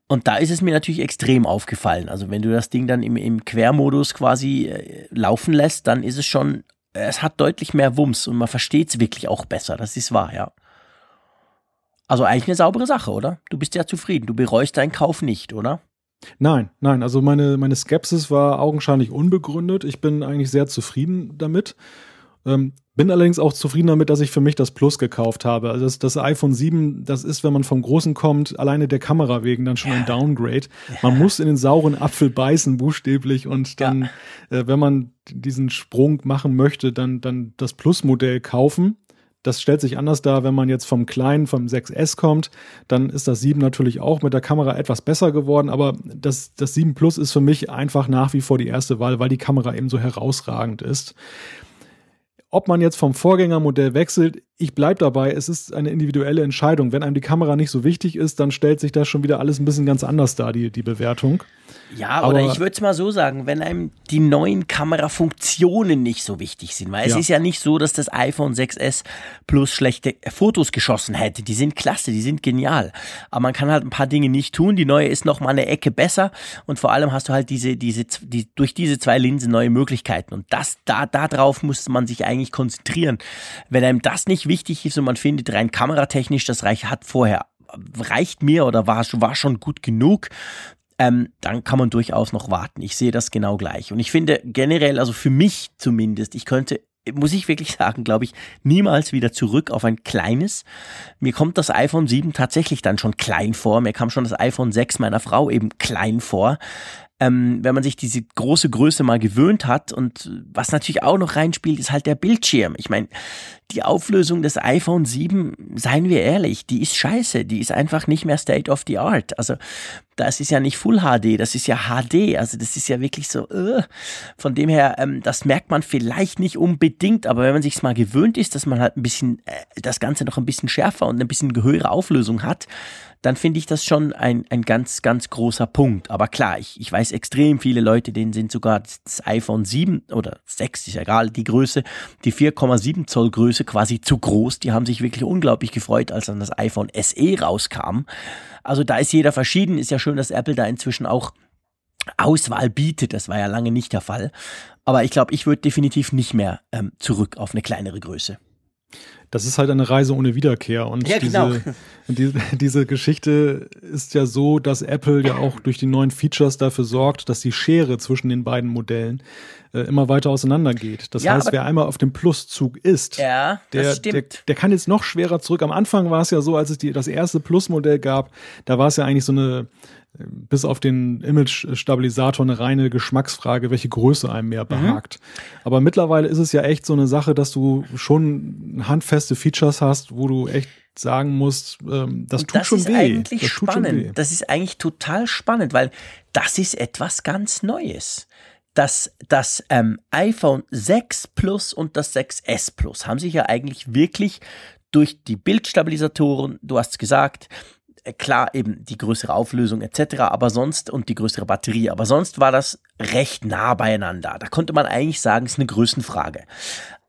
Und da ist es mir natürlich extrem aufgefallen. Also wenn du das Ding dann im, im Quermodus quasi äh, laufen lässt, dann ist es schon, es hat deutlich mehr Wumms und man versteht es wirklich auch besser. Das ist wahr, ja. Also eigentlich eine saubere Sache, oder? Du bist ja zufrieden. Du bereust deinen Kauf nicht, oder?
Nein, nein. Also meine, meine Skepsis war augenscheinlich unbegründet. Ich bin eigentlich sehr zufrieden damit. Ähm, bin allerdings auch zufrieden damit, dass ich für mich das Plus gekauft habe. Also das, das iPhone 7, das ist, wenn man vom Großen kommt, alleine der Kamera wegen dann schon ein Downgrade. Man muss in den sauren Apfel beißen, buchstäblich, und dann, ja. äh, wenn man diesen Sprung machen möchte, dann, dann das Plus-Modell kaufen. Das stellt sich anders dar, wenn man jetzt vom kleinen, vom 6S kommt, dann ist das 7 natürlich auch mit der Kamera etwas besser geworden, aber das, das 7 Plus ist für mich einfach nach wie vor die erste Wahl, weil die Kamera eben so herausragend ist. Ob man jetzt vom Vorgängermodell wechselt, ich bleibe dabei, es ist eine individuelle Entscheidung. Wenn einem die Kamera nicht so wichtig ist, dann stellt sich das schon wieder alles ein bisschen ganz anders dar, die, die Bewertung.
Ja, Aber oder ich würde es mal so sagen, wenn einem die neuen Kamerafunktionen nicht so wichtig sind, weil ja. es ist ja nicht so, dass das iPhone 6S Plus schlechte Fotos geschossen hätte. Die sind klasse, die sind genial. Aber man kann halt ein paar Dinge nicht tun. Die neue ist noch mal eine Ecke besser und vor allem hast du halt diese, diese, die, durch diese zwei Linsen neue Möglichkeiten. Und das, da, darauf muss man sich eigentlich konzentrieren. Wenn einem das nicht wichtig ist und man findet rein kameratechnisch, das Reich hat vorher reicht mir oder war, war schon gut genug, ähm, dann kann man durchaus noch warten. Ich sehe das genau gleich. Und ich finde generell, also für mich zumindest, ich könnte muss ich wirklich sagen, glaube ich, niemals wieder zurück auf ein kleines. Mir kommt das iPhone 7 tatsächlich dann schon klein vor. Mir kam schon das iPhone 6 meiner Frau eben klein vor ähm, wenn man sich diese große Größe mal gewöhnt hat und was natürlich auch noch reinspielt, ist halt der Bildschirm. Ich meine, die Auflösung des iPhone 7, seien wir ehrlich, die ist scheiße, die ist einfach nicht mehr State of the Art. Also das ist ja nicht Full HD, das ist ja HD, also das ist ja wirklich so, uh. von dem her, ähm, das merkt man vielleicht nicht unbedingt, aber wenn man sich's mal gewöhnt ist, dass man halt ein bisschen äh, das Ganze noch ein bisschen schärfer und ein bisschen höhere Auflösung hat, dann finde ich das schon ein, ein ganz, ganz großer Punkt. Aber klar, ich, ich weiß extrem viele Leute, denen sind sogar das iPhone 7 oder 6, ist ja egal, die Größe, die 4,7 Zoll Größe quasi zu groß. Die haben sich wirklich unglaublich gefreut, als dann das iPhone SE rauskam. Also da ist jeder verschieden. Ist ja schön, dass Apple da inzwischen auch Auswahl bietet. Das war ja lange nicht der Fall. Aber ich glaube, ich würde definitiv nicht mehr ähm, zurück auf eine kleinere Größe
das ist halt eine Reise ohne Wiederkehr. Und ja, genau. diese, diese, diese Geschichte ist ja so, dass Apple ja auch durch die neuen Features dafür sorgt, dass die Schere zwischen den beiden Modellen äh, immer weiter auseinandergeht. Das ja, heißt, wer einmal auf dem Pluszug ist,
ja,
der, der, der kann jetzt noch schwerer zurück. Am Anfang war es ja so, als es die, das erste Plus-Modell gab, da war es ja eigentlich so eine bis auf den Image-Stabilisator eine reine Geschmacksfrage, welche Größe einem mehr mhm. behagt. Mhm. Aber mittlerweile ist es ja echt so eine Sache, dass du schon handfeste Features hast, wo du echt sagen musst, ähm, das tut
das
schon
weh.
Das
ist eigentlich spannend. Das ist eigentlich total spannend, weil das ist etwas ganz Neues. Das, das ähm, iPhone 6 Plus und das 6S Plus haben sich ja eigentlich wirklich durch die Bildstabilisatoren, du hast gesagt, äh, klar eben die größere Auflösung etc., aber sonst und die größere Batterie, aber sonst war das recht nah beieinander. Da konnte man eigentlich sagen, es ist eine Größenfrage.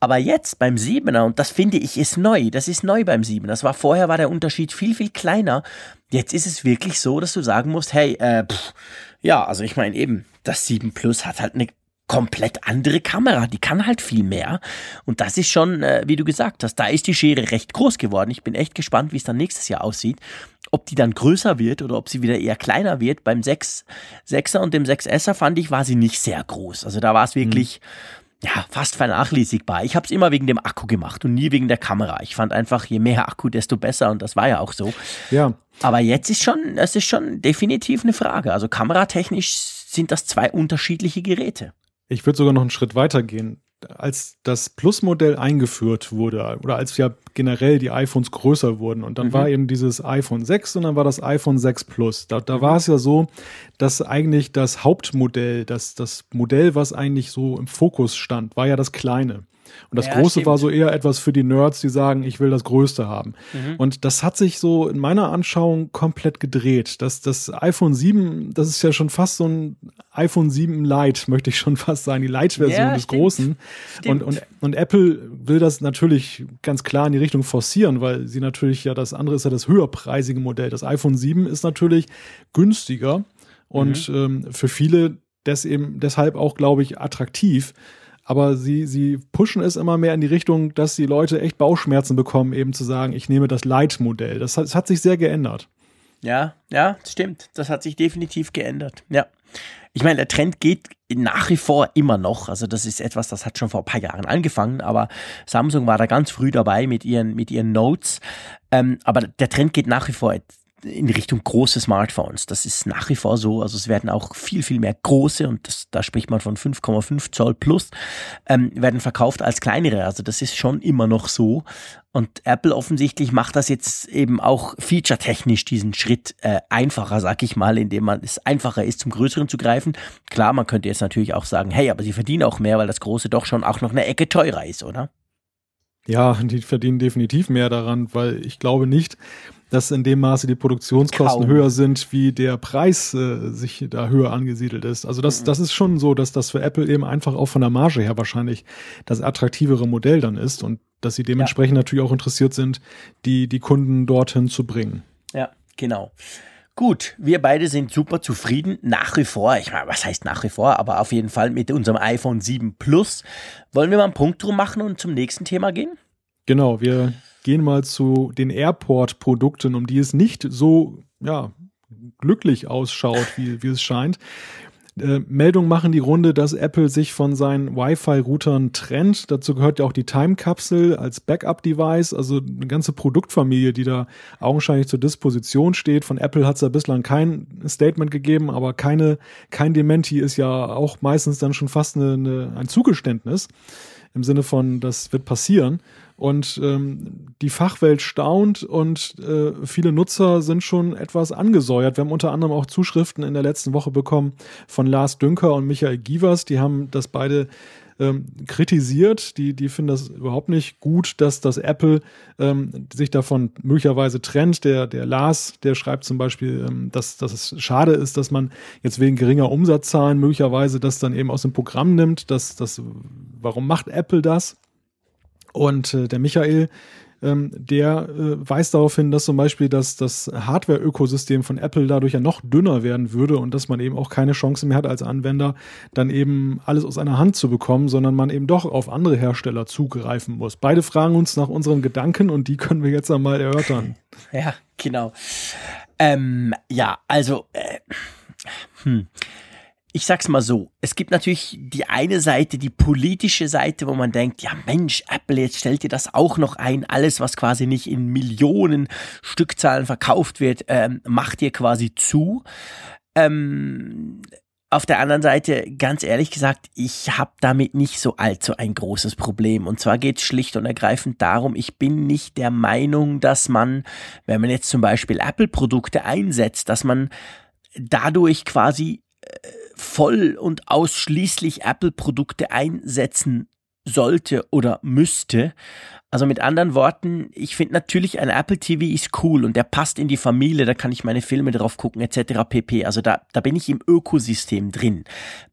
Aber jetzt beim Siebener, und das finde ich ist neu, das ist neu beim Siebener. Das war vorher war der Unterschied viel, viel kleiner. Jetzt ist es wirklich so, dass du sagen musst, hey, äh, pff, ja, also ich meine eben, das 7 Plus hat halt eine komplett andere Kamera. Die kann halt viel mehr. Und das ist schon, äh, wie du gesagt hast, da ist die Schere recht groß geworden. Ich bin echt gespannt, wie es dann nächstes Jahr aussieht. Ob die dann größer wird oder ob sie wieder eher kleiner wird. Beim 6, 6er und dem 6S er fand ich, war sie nicht sehr groß. Also da war es wirklich, mhm. ja, fast vernachlässigbar. Ich habe es immer wegen dem Akku gemacht und nie wegen der Kamera. Ich fand einfach, je mehr Akku, desto besser. Und das war ja auch so.
Ja.
Aber jetzt ist schon, es ist schon definitiv eine Frage. Also kameratechnisch sind das zwei unterschiedliche Geräte.
Ich würde sogar noch einen Schritt weiter gehen. als das Plus-Modell eingeführt wurde oder als ja generell die iPhones größer wurden und dann mhm. war eben dieses iPhone 6 und dann war das iPhone 6 Plus. Da, da mhm. war es ja so, dass eigentlich das Hauptmodell, das, das Modell, was eigentlich so im Fokus stand, war ja das kleine. Und das ja, Große stimmt. war so eher etwas für die Nerds, die sagen, ich will das Größte haben. Mhm. Und das hat sich so in meiner Anschauung komplett gedreht. Das, das iPhone 7, das ist ja schon fast so ein iPhone 7 Lite, <laughs> möchte ich schon fast sagen, die Lite-Version ja, des stimmt. Großen. Und, und, und Apple will das natürlich ganz klar in die Richtung forcieren, weil sie natürlich ja, das andere ist ja das höherpreisige Modell. Das iPhone 7 ist natürlich günstiger und mhm. ähm, für viele des eben deshalb auch, glaube ich, attraktiv aber sie, sie pushen es immer mehr in die Richtung, dass die Leute echt Bauchschmerzen bekommen, eben zu sagen, ich nehme das Light-Modell. Das, das hat sich sehr geändert.
Ja, ja, stimmt. Das hat sich definitiv geändert. Ja. Ich meine, der Trend geht nach wie vor immer noch. Also das ist etwas, das hat schon vor ein paar Jahren angefangen, aber Samsung war da ganz früh dabei mit ihren, mit ihren Notes. Ähm, aber der Trend geht nach wie vor in Richtung große Smartphones. Das ist nach wie vor so. Also es werden auch viel, viel mehr große, und das, da spricht man von 5,5 Zoll plus, ähm, werden verkauft als kleinere. Also das ist schon immer noch so. Und Apple offensichtlich macht das jetzt eben auch featuretechnisch diesen Schritt äh, einfacher, sag ich mal, indem man es einfacher ist, zum Größeren zu greifen. Klar, man könnte jetzt natürlich auch sagen, hey, aber sie verdienen auch mehr, weil das Große doch schon auch noch eine Ecke teurer ist, oder?
Ja, die verdienen definitiv mehr daran, weil ich glaube nicht, dass in dem Maße die Produktionskosten Kaum. höher sind, wie der Preis äh, sich da höher angesiedelt ist. Also das, mhm. das ist schon so, dass das für Apple eben einfach auch von der Marge her wahrscheinlich das attraktivere Modell dann ist und dass sie dementsprechend ja. natürlich auch interessiert sind, die, die Kunden dorthin zu bringen.
Ja, genau. Gut, wir beide sind super zufrieden, nach wie vor. Ich meine, was heißt nach wie vor, aber auf jeden Fall mit unserem iPhone 7 Plus. Wollen wir mal einen Punkt drum machen und zum nächsten Thema gehen?
Genau, wir gehen mal zu den Airport-Produkten, um die es nicht so ja, glücklich ausschaut, wie, wie es scheint. Äh, Meldungen machen die Runde, dass Apple sich von seinen Wi-Fi-Routern trennt. Dazu gehört ja auch die Time-Kapsel als Backup-Device, also eine ganze Produktfamilie, die da augenscheinlich zur Disposition steht. Von Apple hat es ja bislang kein Statement gegeben, aber keine, kein Dementi ist ja auch meistens dann schon fast eine, eine, ein Zugeständnis im Sinne von, das wird passieren. Und ähm, die Fachwelt staunt und äh, viele Nutzer sind schon etwas angesäuert. Wir haben unter anderem auch Zuschriften in der letzten Woche bekommen von Lars Dünker und Michael Gievers. Die haben das beide ähm, kritisiert. Die, die finden das überhaupt nicht gut, dass das Apple ähm, sich davon möglicherweise trennt. Der, der Lars, der schreibt zum Beispiel, ähm, dass, dass es schade ist, dass man jetzt wegen geringer Umsatzzahlen möglicherweise das dann eben aus dem Programm nimmt. Das, das, warum macht Apple das? Und äh, der Michael, ähm, der äh, weist darauf hin, dass zum Beispiel das, das Hardware-Ökosystem von Apple dadurch ja noch dünner werden würde und dass man eben auch keine Chance mehr hat als Anwender, dann eben alles aus einer Hand zu bekommen, sondern man eben doch auf andere Hersteller zugreifen muss. Beide fragen uns nach unseren Gedanken und die können wir jetzt einmal erörtern. <laughs>
Ja, genau. Ähm, ja, also, äh, hm ich sag's mal so, es gibt natürlich die eine Seite, die politische Seite, wo man denkt, ja Mensch, Apple, jetzt stellt ihr das auch noch ein, alles, was quasi nicht in Millionen Stückzahlen verkauft wird, ähm, macht ihr quasi zu. Ähm, auf der anderen Seite, ganz ehrlich gesagt, ich habe damit nicht so allzu ein großes Problem. Und zwar geht es schlicht und ergreifend darum, ich bin nicht der Meinung, dass man, wenn man jetzt zum Beispiel Apple-Produkte einsetzt, dass man dadurch quasi äh, voll und ausschließlich Apple-Produkte einsetzen sollte oder müsste. Also mit anderen Worten, ich finde natürlich ein Apple TV ist cool und der passt in die Familie, da kann ich meine Filme drauf gucken etc. pp. Also da, da bin ich im Ökosystem drin.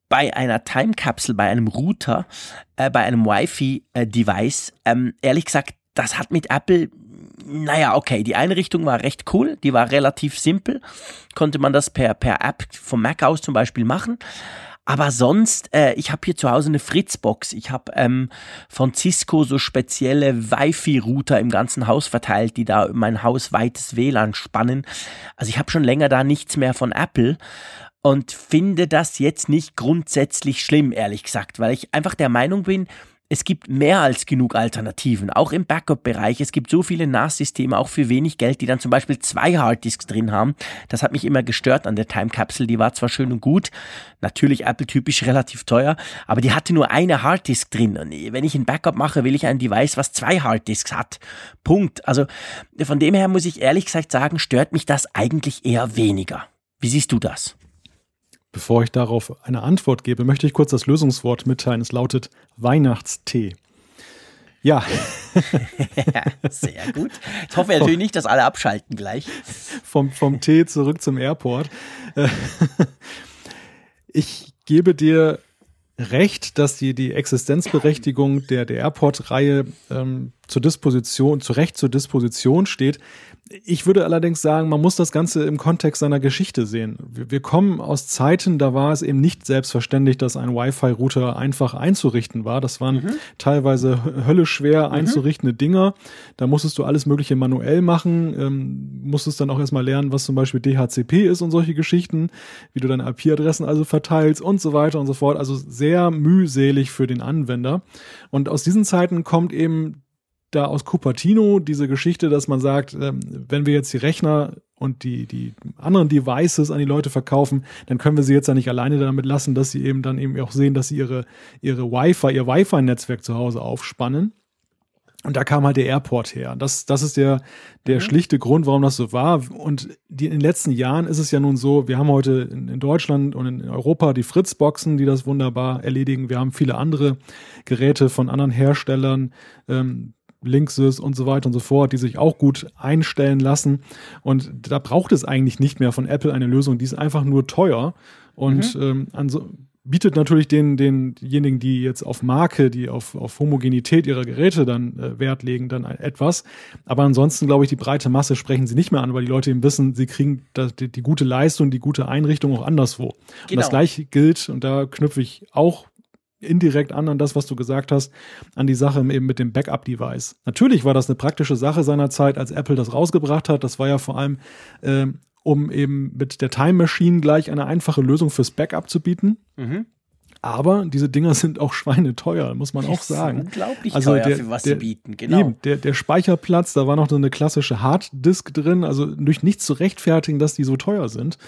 Bei einer Time Capsule, bei einem Router, äh, bei einem Wi-Fi-Device, äh, ähm, ehrlich gesagt, das hat mit Apple naja, okay, die Einrichtung war recht cool, die war relativ simpel, konnte man das per, per App vom Mac aus zum Beispiel machen. Aber sonst, äh, ich habe hier zu Hause eine Fritzbox. Ich habe ähm, von Cisco so spezielle Wi-Fi-Router im ganzen Haus verteilt, die da mein Haus weites WLAN spannen. Also ich habe schon länger da nichts mehr von Apple und finde das jetzt nicht grundsätzlich schlimm, ehrlich gesagt, weil ich einfach der Meinung bin, es gibt mehr als genug Alternativen, auch im Backup-Bereich. Es gibt so viele NAS-Systeme, auch für wenig Geld, die dann zum Beispiel zwei Harddisks drin haben. Das hat mich immer gestört an der Time Capsule. Die war zwar schön und gut, natürlich Apple-typisch relativ teuer, aber die hatte nur eine Harddisk drin. Und wenn ich ein Backup mache, will ich ein Device, was zwei Harddisks hat. Punkt. Also von dem her muss ich ehrlich gesagt sagen, stört mich das eigentlich eher weniger. Wie siehst du das?
Bevor ich darauf eine Antwort gebe, möchte ich kurz das Lösungswort mitteilen. Es lautet Weihnachtstee. Ja. <laughs>
Sehr gut. Ich hoffe natürlich nicht, dass alle abschalten gleich.
Vom, vom Tee zurück zum Airport. Ich gebe dir recht, dass die, die Existenzberechtigung der, der Airport-Reihe ähm, zur Disposition, zu Recht zur Disposition steht. Ich würde allerdings sagen, man muss das Ganze im Kontext seiner Geschichte sehen. Wir, wir kommen aus Zeiten, da war es eben nicht selbstverständlich, dass ein Wi-Fi-Router einfach einzurichten war. Das waren mhm. teilweise höllisch schwer mhm. einzurichtende Dinger. Da musstest du alles Mögliche manuell machen, ähm, musstest dann auch erstmal lernen, was zum Beispiel DHCP ist und solche Geschichten, wie du deine IP-Adressen also verteilst und so weiter und so fort. Also sehr mühselig für den Anwender. Und aus diesen Zeiten kommt eben da aus Cupertino diese Geschichte, dass man sagt, ähm, wenn wir jetzt die Rechner und die, die anderen Devices an die Leute verkaufen, dann können wir sie jetzt ja nicht alleine damit lassen, dass sie eben dann eben auch sehen, dass sie ihre, ihre Wi-Fi, ihr Wi-Fi-Netzwerk zu Hause aufspannen. Und da kam halt der Airport her. Das, das ist der, der mhm. schlichte Grund, warum das so war. Und die, in den letzten Jahren ist es ja nun so, wir haben heute in, in Deutschland und in Europa die Fritzboxen, die das wunderbar erledigen. Wir haben viele andere Geräte von anderen Herstellern. Ähm, Linksys und so weiter und so fort, die sich auch gut einstellen lassen. Und da braucht es eigentlich nicht mehr von Apple eine Lösung, die ist einfach nur teuer und mhm. ähm, also bietet natürlich den, denjenigen, die jetzt auf Marke, die auf, auf Homogenität ihrer Geräte dann äh, Wert legen, dann etwas. Aber ansonsten glaube ich, die breite Masse sprechen sie nicht mehr an, weil die Leute eben wissen, sie kriegen das, die, die gute Leistung, die gute Einrichtung auch anderswo. Genau. Und das genau. gleiche gilt, und da knüpfe ich auch indirekt an an das, was du gesagt hast, an die Sache eben mit dem Backup-Device. Natürlich war das eine praktische Sache seiner Zeit, als Apple das rausgebracht hat. Das war ja vor allem, äh, um eben mit der Time Machine gleich eine einfache Lösung fürs Backup zu bieten. Mhm. Aber diese Dinger <laughs> sind auch schweineteuer, muss man auch sagen.
Unglaublich also teuer,
der,
für was
der,
sie bieten, genau.
Eben, der, der Speicherplatz, da war noch so eine klassische Harddisk drin, also durch nichts zu rechtfertigen, dass die so teuer sind.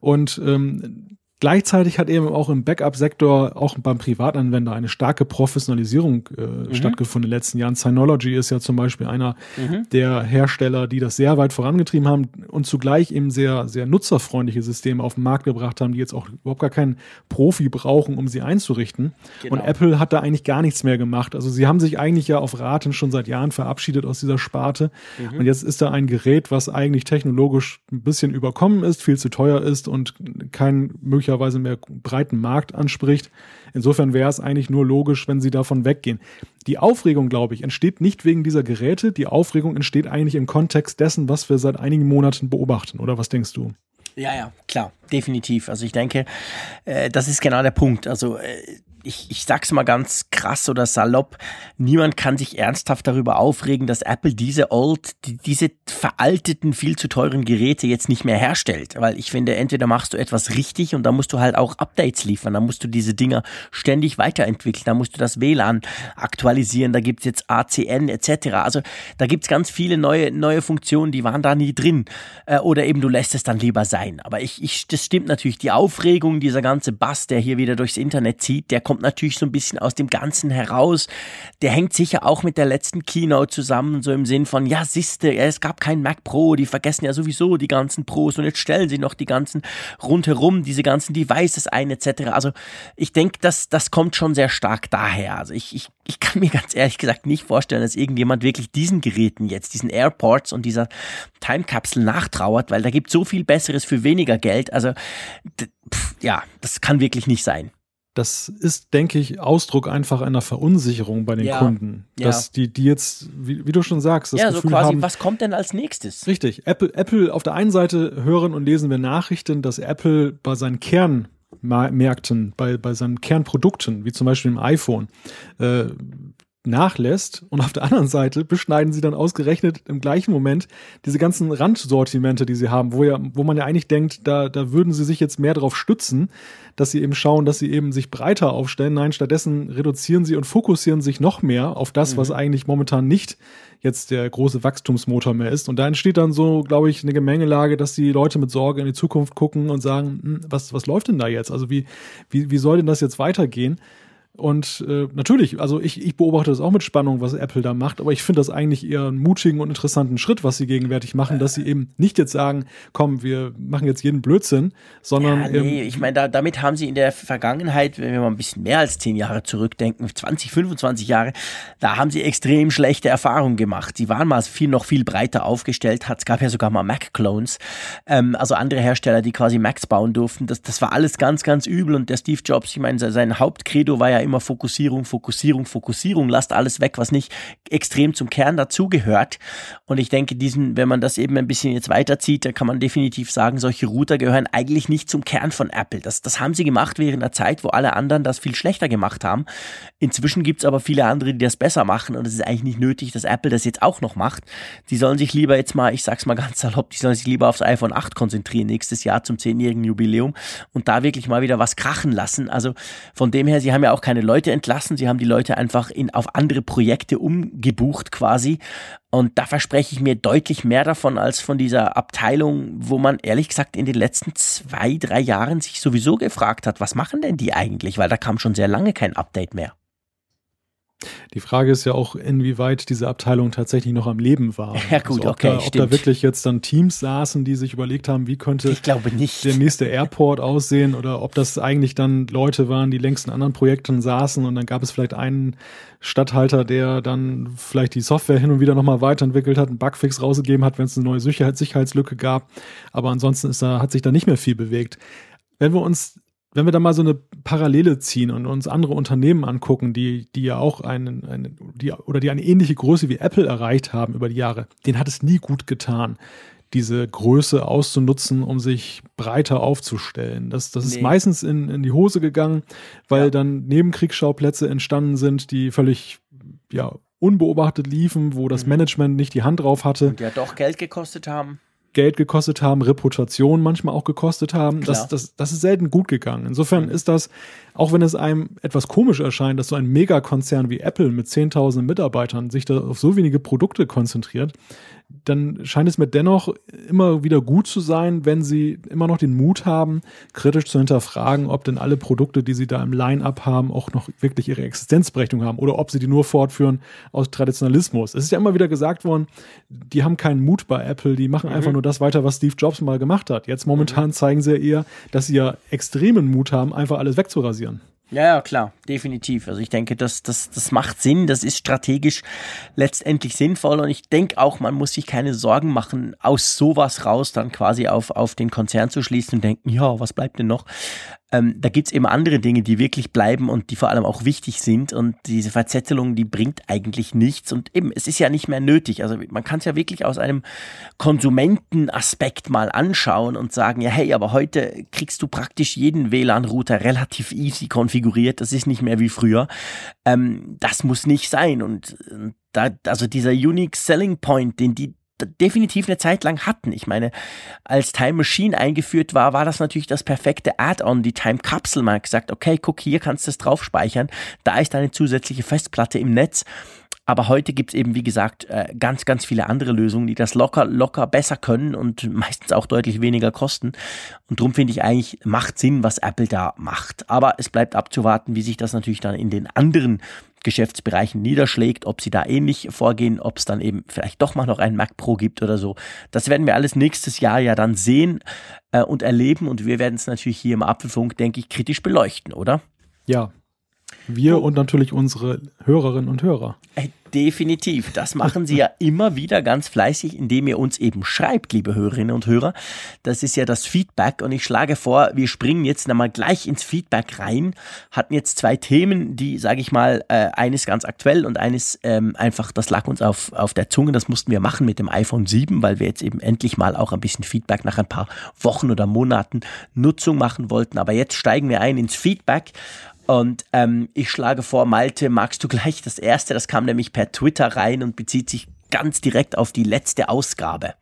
Und ähm, Gleichzeitig hat eben auch im Backup-Sektor, auch beim Privatanwender, eine starke Professionalisierung äh, mhm. stattgefunden in den letzten Jahren. Synology ist ja zum Beispiel einer mhm. der Hersteller, die das sehr weit vorangetrieben haben und zugleich eben sehr, sehr nutzerfreundliche Systeme auf den Markt gebracht haben, die jetzt auch überhaupt gar keinen Profi brauchen, um sie einzurichten. Genau. Und Apple hat da eigentlich gar nichts mehr gemacht. Also sie haben sich eigentlich ja auf Raten schon seit Jahren verabschiedet aus dieser Sparte. Mhm. Und jetzt ist da ein Gerät, was eigentlich technologisch ein bisschen überkommen ist, viel zu teuer ist und kein möglicher möglicherweise mehr breiten Markt anspricht. Insofern wäre es eigentlich nur logisch, wenn sie davon weggehen. Die Aufregung, glaube ich, entsteht nicht wegen dieser Geräte. Die Aufregung entsteht eigentlich im Kontext dessen, was wir seit einigen Monaten beobachten. Oder was denkst du?
Ja, ja, klar, definitiv. Also ich denke, äh, das ist genau der Punkt. Also äh, ich, ich sag's mal ganz krass oder salopp, niemand kann sich ernsthaft darüber aufregen, dass Apple diese old, die, diese veralteten, viel zu teuren Geräte jetzt nicht mehr herstellt. Weil ich finde, entweder machst du etwas richtig und da musst du halt auch Updates liefern, da musst du diese Dinger ständig weiterentwickeln, da musst du das WLAN aktualisieren, da gibt's jetzt ACN etc. Also da gibt's ganz viele neue, neue Funktionen, die waren da nie drin. Äh, oder eben du lässt es dann lieber sein. Aber ich, ich, das stimmt natürlich, die Aufregung, dieser ganze Bass, der hier wieder durchs Internet zieht, der kommt kommt natürlich so ein bisschen aus dem Ganzen heraus. Der hängt sicher auch mit der letzten Keynote zusammen, so im Sinn von, ja, siehste, es gab kein Mac Pro, die vergessen ja sowieso die ganzen Pros und jetzt stellen sie noch die ganzen rundherum, diese ganzen Devices ein, etc. Also ich denke, das, das kommt schon sehr stark daher. Also ich, ich, ich kann mir ganz ehrlich gesagt nicht vorstellen, dass irgendjemand wirklich diesen Geräten jetzt, diesen Airports und dieser Time Capsule nachtrauert, weil da gibt so viel Besseres für weniger Geld. Also pff, ja, das kann wirklich nicht sein
das ist, denke ich, Ausdruck einfach einer Verunsicherung bei den ja, Kunden. Dass ja. die, die jetzt, wie, wie, du schon sagst, das
ja,
Gefühl
so quasi,
haben,
was kommt denn als nächstes?
Richtig. Apple, Apple auf der einen Seite hören und lesen wir Nachrichten, dass Apple bei seinen Kernmärkten, bei, bei seinen Kernprodukten, wie zum Beispiel im iPhone, äh, nachlässt und auf der anderen Seite beschneiden sie dann ausgerechnet im gleichen Moment diese ganzen Randsortimente, die sie haben, wo ja, wo man ja eigentlich denkt, da, da würden sie sich jetzt mehr drauf stützen, dass sie eben schauen, dass sie eben sich breiter aufstellen. Nein, stattdessen reduzieren sie und fokussieren sich noch mehr auf das, mhm. was eigentlich momentan nicht jetzt der große Wachstumsmotor mehr ist. Und da entsteht dann so, glaube ich, eine Gemengelage, dass die Leute mit Sorge in die Zukunft gucken und sagen, hm, was, was läuft denn da jetzt? Also wie, wie, wie soll denn das jetzt weitergehen? Und äh, natürlich, also ich, ich beobachte das auch mit Spannung, was Apple da macht, aber ich finde das eigentlich eher einen mutigen und interessanten Schritt, was sie gegenwärtig machen, dass sie eben nicht jetzt sagen, komm, wir machen jetzt jeden Blödsinn, sondern.
Ja, nee, ich meine, da, damit haben sie in der Vergangenheit, wenn wir mal ein bisschen mehr als zehn Jahre zurückdenken, 20, 25 Jahre, da haben sie extrem schlechte Erfahrungen gemacht. Sie waren mal viel noch viel breiter aufgestellt, hat, es gab ja sogar mal Mac-Clones, ähm, also andere Hersteller, die quasi Macs bauen durften. Das, das war alles ganz, ganz übel und der Steve Jobs, ich meine, sein Hauptcredo war ja immer Fokussierung, Fokussierung, Fokussierung, lasst alles weg, was nicht extrem zum Kern dazugehört. Und ich denke, diesen, wenn man das eben ein bisschen jetzt weiterzieht, da kann man definitiv sagen, solche Router gehören eigentlich nicht zum Kern von Apple. Das, das haben sie gemacht während der Zeit, wo alle anderen das viel schlechter gemacht haben. Inzwischen gibt es aber viele andere, die das besser machen und es ist eigentlich nicht nötig, dass Apple das jetzt auch noch macht. Die sollen sich lieber jetzt mal, ich sag's mal ganz salopp, die sollen sich lieber aufs iPhone 8 konzentrieren nächstes Jahr zum 10-jährigen Jubiläum und da wirklich mal wieder was krachen lassen. Also von dem her, sie haben ja auch keine keine Leute entlassen, sie haben die Leute einfach in, auf andere Projekte umgebucht quasi. Und da verspreche ich mir deutlich mehr davon als von dieser Abteilung, wo man ehrlich gesagt in den letzten zwei, drei Jahren sich sowieso gefragt hat, was machen denn die eigentlich? Weil da kam schon sehr lange kein Update mehr.
Die Frage ist ja auch, inwieweit diese Abteilung tatsächlich noch am Leben war. <laughs>
Ja gut,
also ob
okay,
da, Ob da wirklich jetzt dann Teams saßen, die sich überlegt haben, wie könnte der nächste Airport aussehen oder ob das eigentlich dann Leute waren, die längst in anderen Projekten saßen und dann gab es vielleicht einen Stadthalter, der dann vielleicht die Software hin und wieder nochmal weiterentwickelt hat, einen Bugfix rausgegeben hat, wenn es eine neue Sicherheitslücke gab. Aber ansonsten ist da, hat sich da nicht mehr viel bewegt. Wenn wir uns wenn wir da mal so eine Parallele ziehen und uns andere Unternehmen angucken, die, die ja auch einen, einen die, oder die eine ähnliche Größe wie Apple erreicht haben über die Jahre, denen hat es nie gut getan, diese Größe auszunutzen, um sich breiter aufzustellen. Das, das nee. ist meistens in, in die Hose gegangen, weil ja. dann Nebenkriegsschauplätze entstanden sind, die völlig, ja, unbeobachtet liefen, wo das mhm. Management nicht die Hand drauf hatte.
Und ja doch Geld gekostet haben.
Geld gekostet haben, Reputation manchmal auch gekostet haben. Das, das, das ist selten gut gegangen. Insofern mhm. ist das, auch wenn es einem etwas komisch erscheint, dass so ein Megakonzern wie Apple mit 10.000 Mitarbeitern sich da auf so wenige Produkte konzentriert, dann scheint es mir dennoch immer wieder gut zu sein, wenn sie immer noch den Mut haben, kritisch zu hinterfragen, ob denn alle Produkte, die sie da im Line-up haben, auch noch wirklich ihre Existenzberechtigung haben oder ob sie die nur fortführen aus Traditionalismus. Es ist ja immer wieder gesagt worden, die haben keinen Mut bei Apple, die machen mhm. einfach nur das weiter, was Steve Jobs mal gemacht hat. Jetzt momentan mhm. zeigen sie ja eher, dass sie ja extremen Mut haben, einfach alles wegzurasieren.
Ja, ja, klar, definitiv. Also ich denke, das, das, das macht Sinn, das ist strategisch letztendlich sinnvoll und ich denke auch, man muss sich keine Sorgen machen, aus sowas raus dann quasi auf, auf den Konzern zu schließen und denken, ja, was bleibt denn noch? Ähm, da gibt's eben andere Dinge, die wirklich bleiben und die vor allem auch wichtig sind. Und diese Verzettelung, die bringt eigentlich nichts. Und eben, es ist ja nicht mehr nötig. Also man kann es ja wirklich aus einem Konsumentenaspekt mal anschauen und sagen, ja, hey, aber heute kriegst du praktisch jeden WLAN-Router relativ easy konfiguriert. Das ist nicht mehr wie früher. Ähm, das muss nicht sein. Und da, also dieser Unique Selling Point, den die definitiv eine Zeit lang hatten. Ich meine, als Time Machine eingeführt war, war das natürlich das perfekte Add-on, die Time Capsule. Man hat gesagt, okay, guck, hier kannst du es drauf speichern. Da ist eine zusätzliche Festplatte im Netz. Aber heute gibt es eben, wie gesagt, äh, ganz, ganz viele andere Lösungen, die das locker, locker besser können und meistens auch deutlich weniger kosten. Und darum finde ich eigentlich, macht Sinn, was Apple da macht. Aber es bleibt abzuwarten, wie sich das natürlich dann in den anderen Geschäftsbereichen niederschlägt, ob sie da ähnlich vorgehen, ob es dann eben vielleicht doch mal noch einen Mac Pro gibt oder so. Das werden wir alles nächstes Jahr ja dann sehen äh, und erleben und wir werden es natürlich hier im Apfelfunk, denke ich, kritisch beleuchten, oder?
Ja, wir und natürlich unsere Hörerinnen und Hörer.
Äh, definitiv. Das machen Sie ja immer wieder ganz fleißig, indem ihr uns eben schreibt, liebe Hörerinnen und Hörer. Das ist ja das Feedback und ich schlage vor, wir springen jetzt einmal gleich ins Feedback rein. Hatten jetzt zwei Themen, die, sage ich mal, äh, eines ganz aktuell und eines ähm, einfach, das lag uns auf, auf der Zunge. Das mussten wir machen mit dem iPhone 7, weil wir jetzt eben endlich mal auch ein bisschen Feedback nach ein paar Wochen oder Monaten Nutzung machen wollten. Aber jetzt steigen wir ein ins Feedback Und ähm, ich schlage vor, Malte, magst du gleich das erste? Das kam nämlich per Twitter rein und bezieht sich ganz direkt auf die letzte Ausgabe.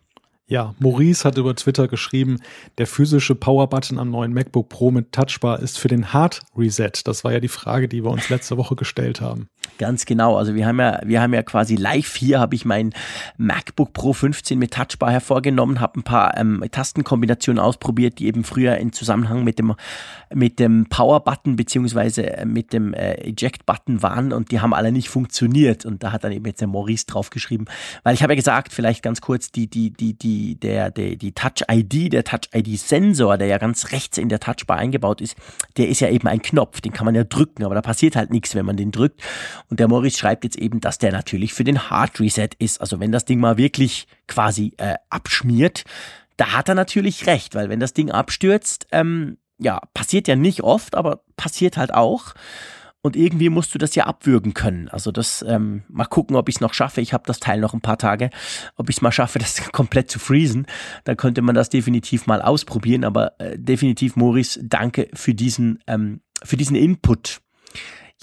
Ja, Maurice hat über Twitter geschrieben, der physische Power-Button am neuen MacBook Pro mit Touchbar ist für den Hard Reset. Das war ja die Frage, die wir uns letzte Woche gestellt haben.
Ganz genau. Also wir haben ja, wir haben ja quasi live hier habe ich mein MacBook Pro 15 mit Touchbar hervorgenommen, habe ein paar ähm, Tastenkombinationen ausprobiert, die eben früher in Zusammenhang mit dem mit dem Power Button beziehungsweise äh, mit dem äh, Eject Button waren und die haben alle nicht funktioniert und da hat dann eben jetzt der Maurice draufgeschrieben, weil ich habe ja gesagt, vielleicht ganz kurz die die die die der der die Touch ID, der Touch ID Sensor, der ja ganz rechts in der Touchbar eingebaut ist, der ist ja eben ein Knopf, den kann man ja drücken, aber da passiert halt nichts, wenn man den drückt und der Maurice schreibt jetzt eben, dass der natürlich für den Hard Reset ist, also wenn das Ding mal wirklich quasi äh, abschmiert, da hat er natürlich recht, weil wenn das Ding abstürzt, ähm, ja, passiert ja nicht oft, aber passiert halt auch. Und irgendwie musst du das ja abwürgen können. Also das, ähm, mal gucken, ob ich es noch schaffe. Ich habe das Teil noch ein paar Tage. Ob ich es mal schaffe, <laughs> das komplett zu freezen. Da könnte man das definitiv mal ausprobieren. Aber äh, definitiv, Maurice, danke für diesen, ähm, für diesen Input.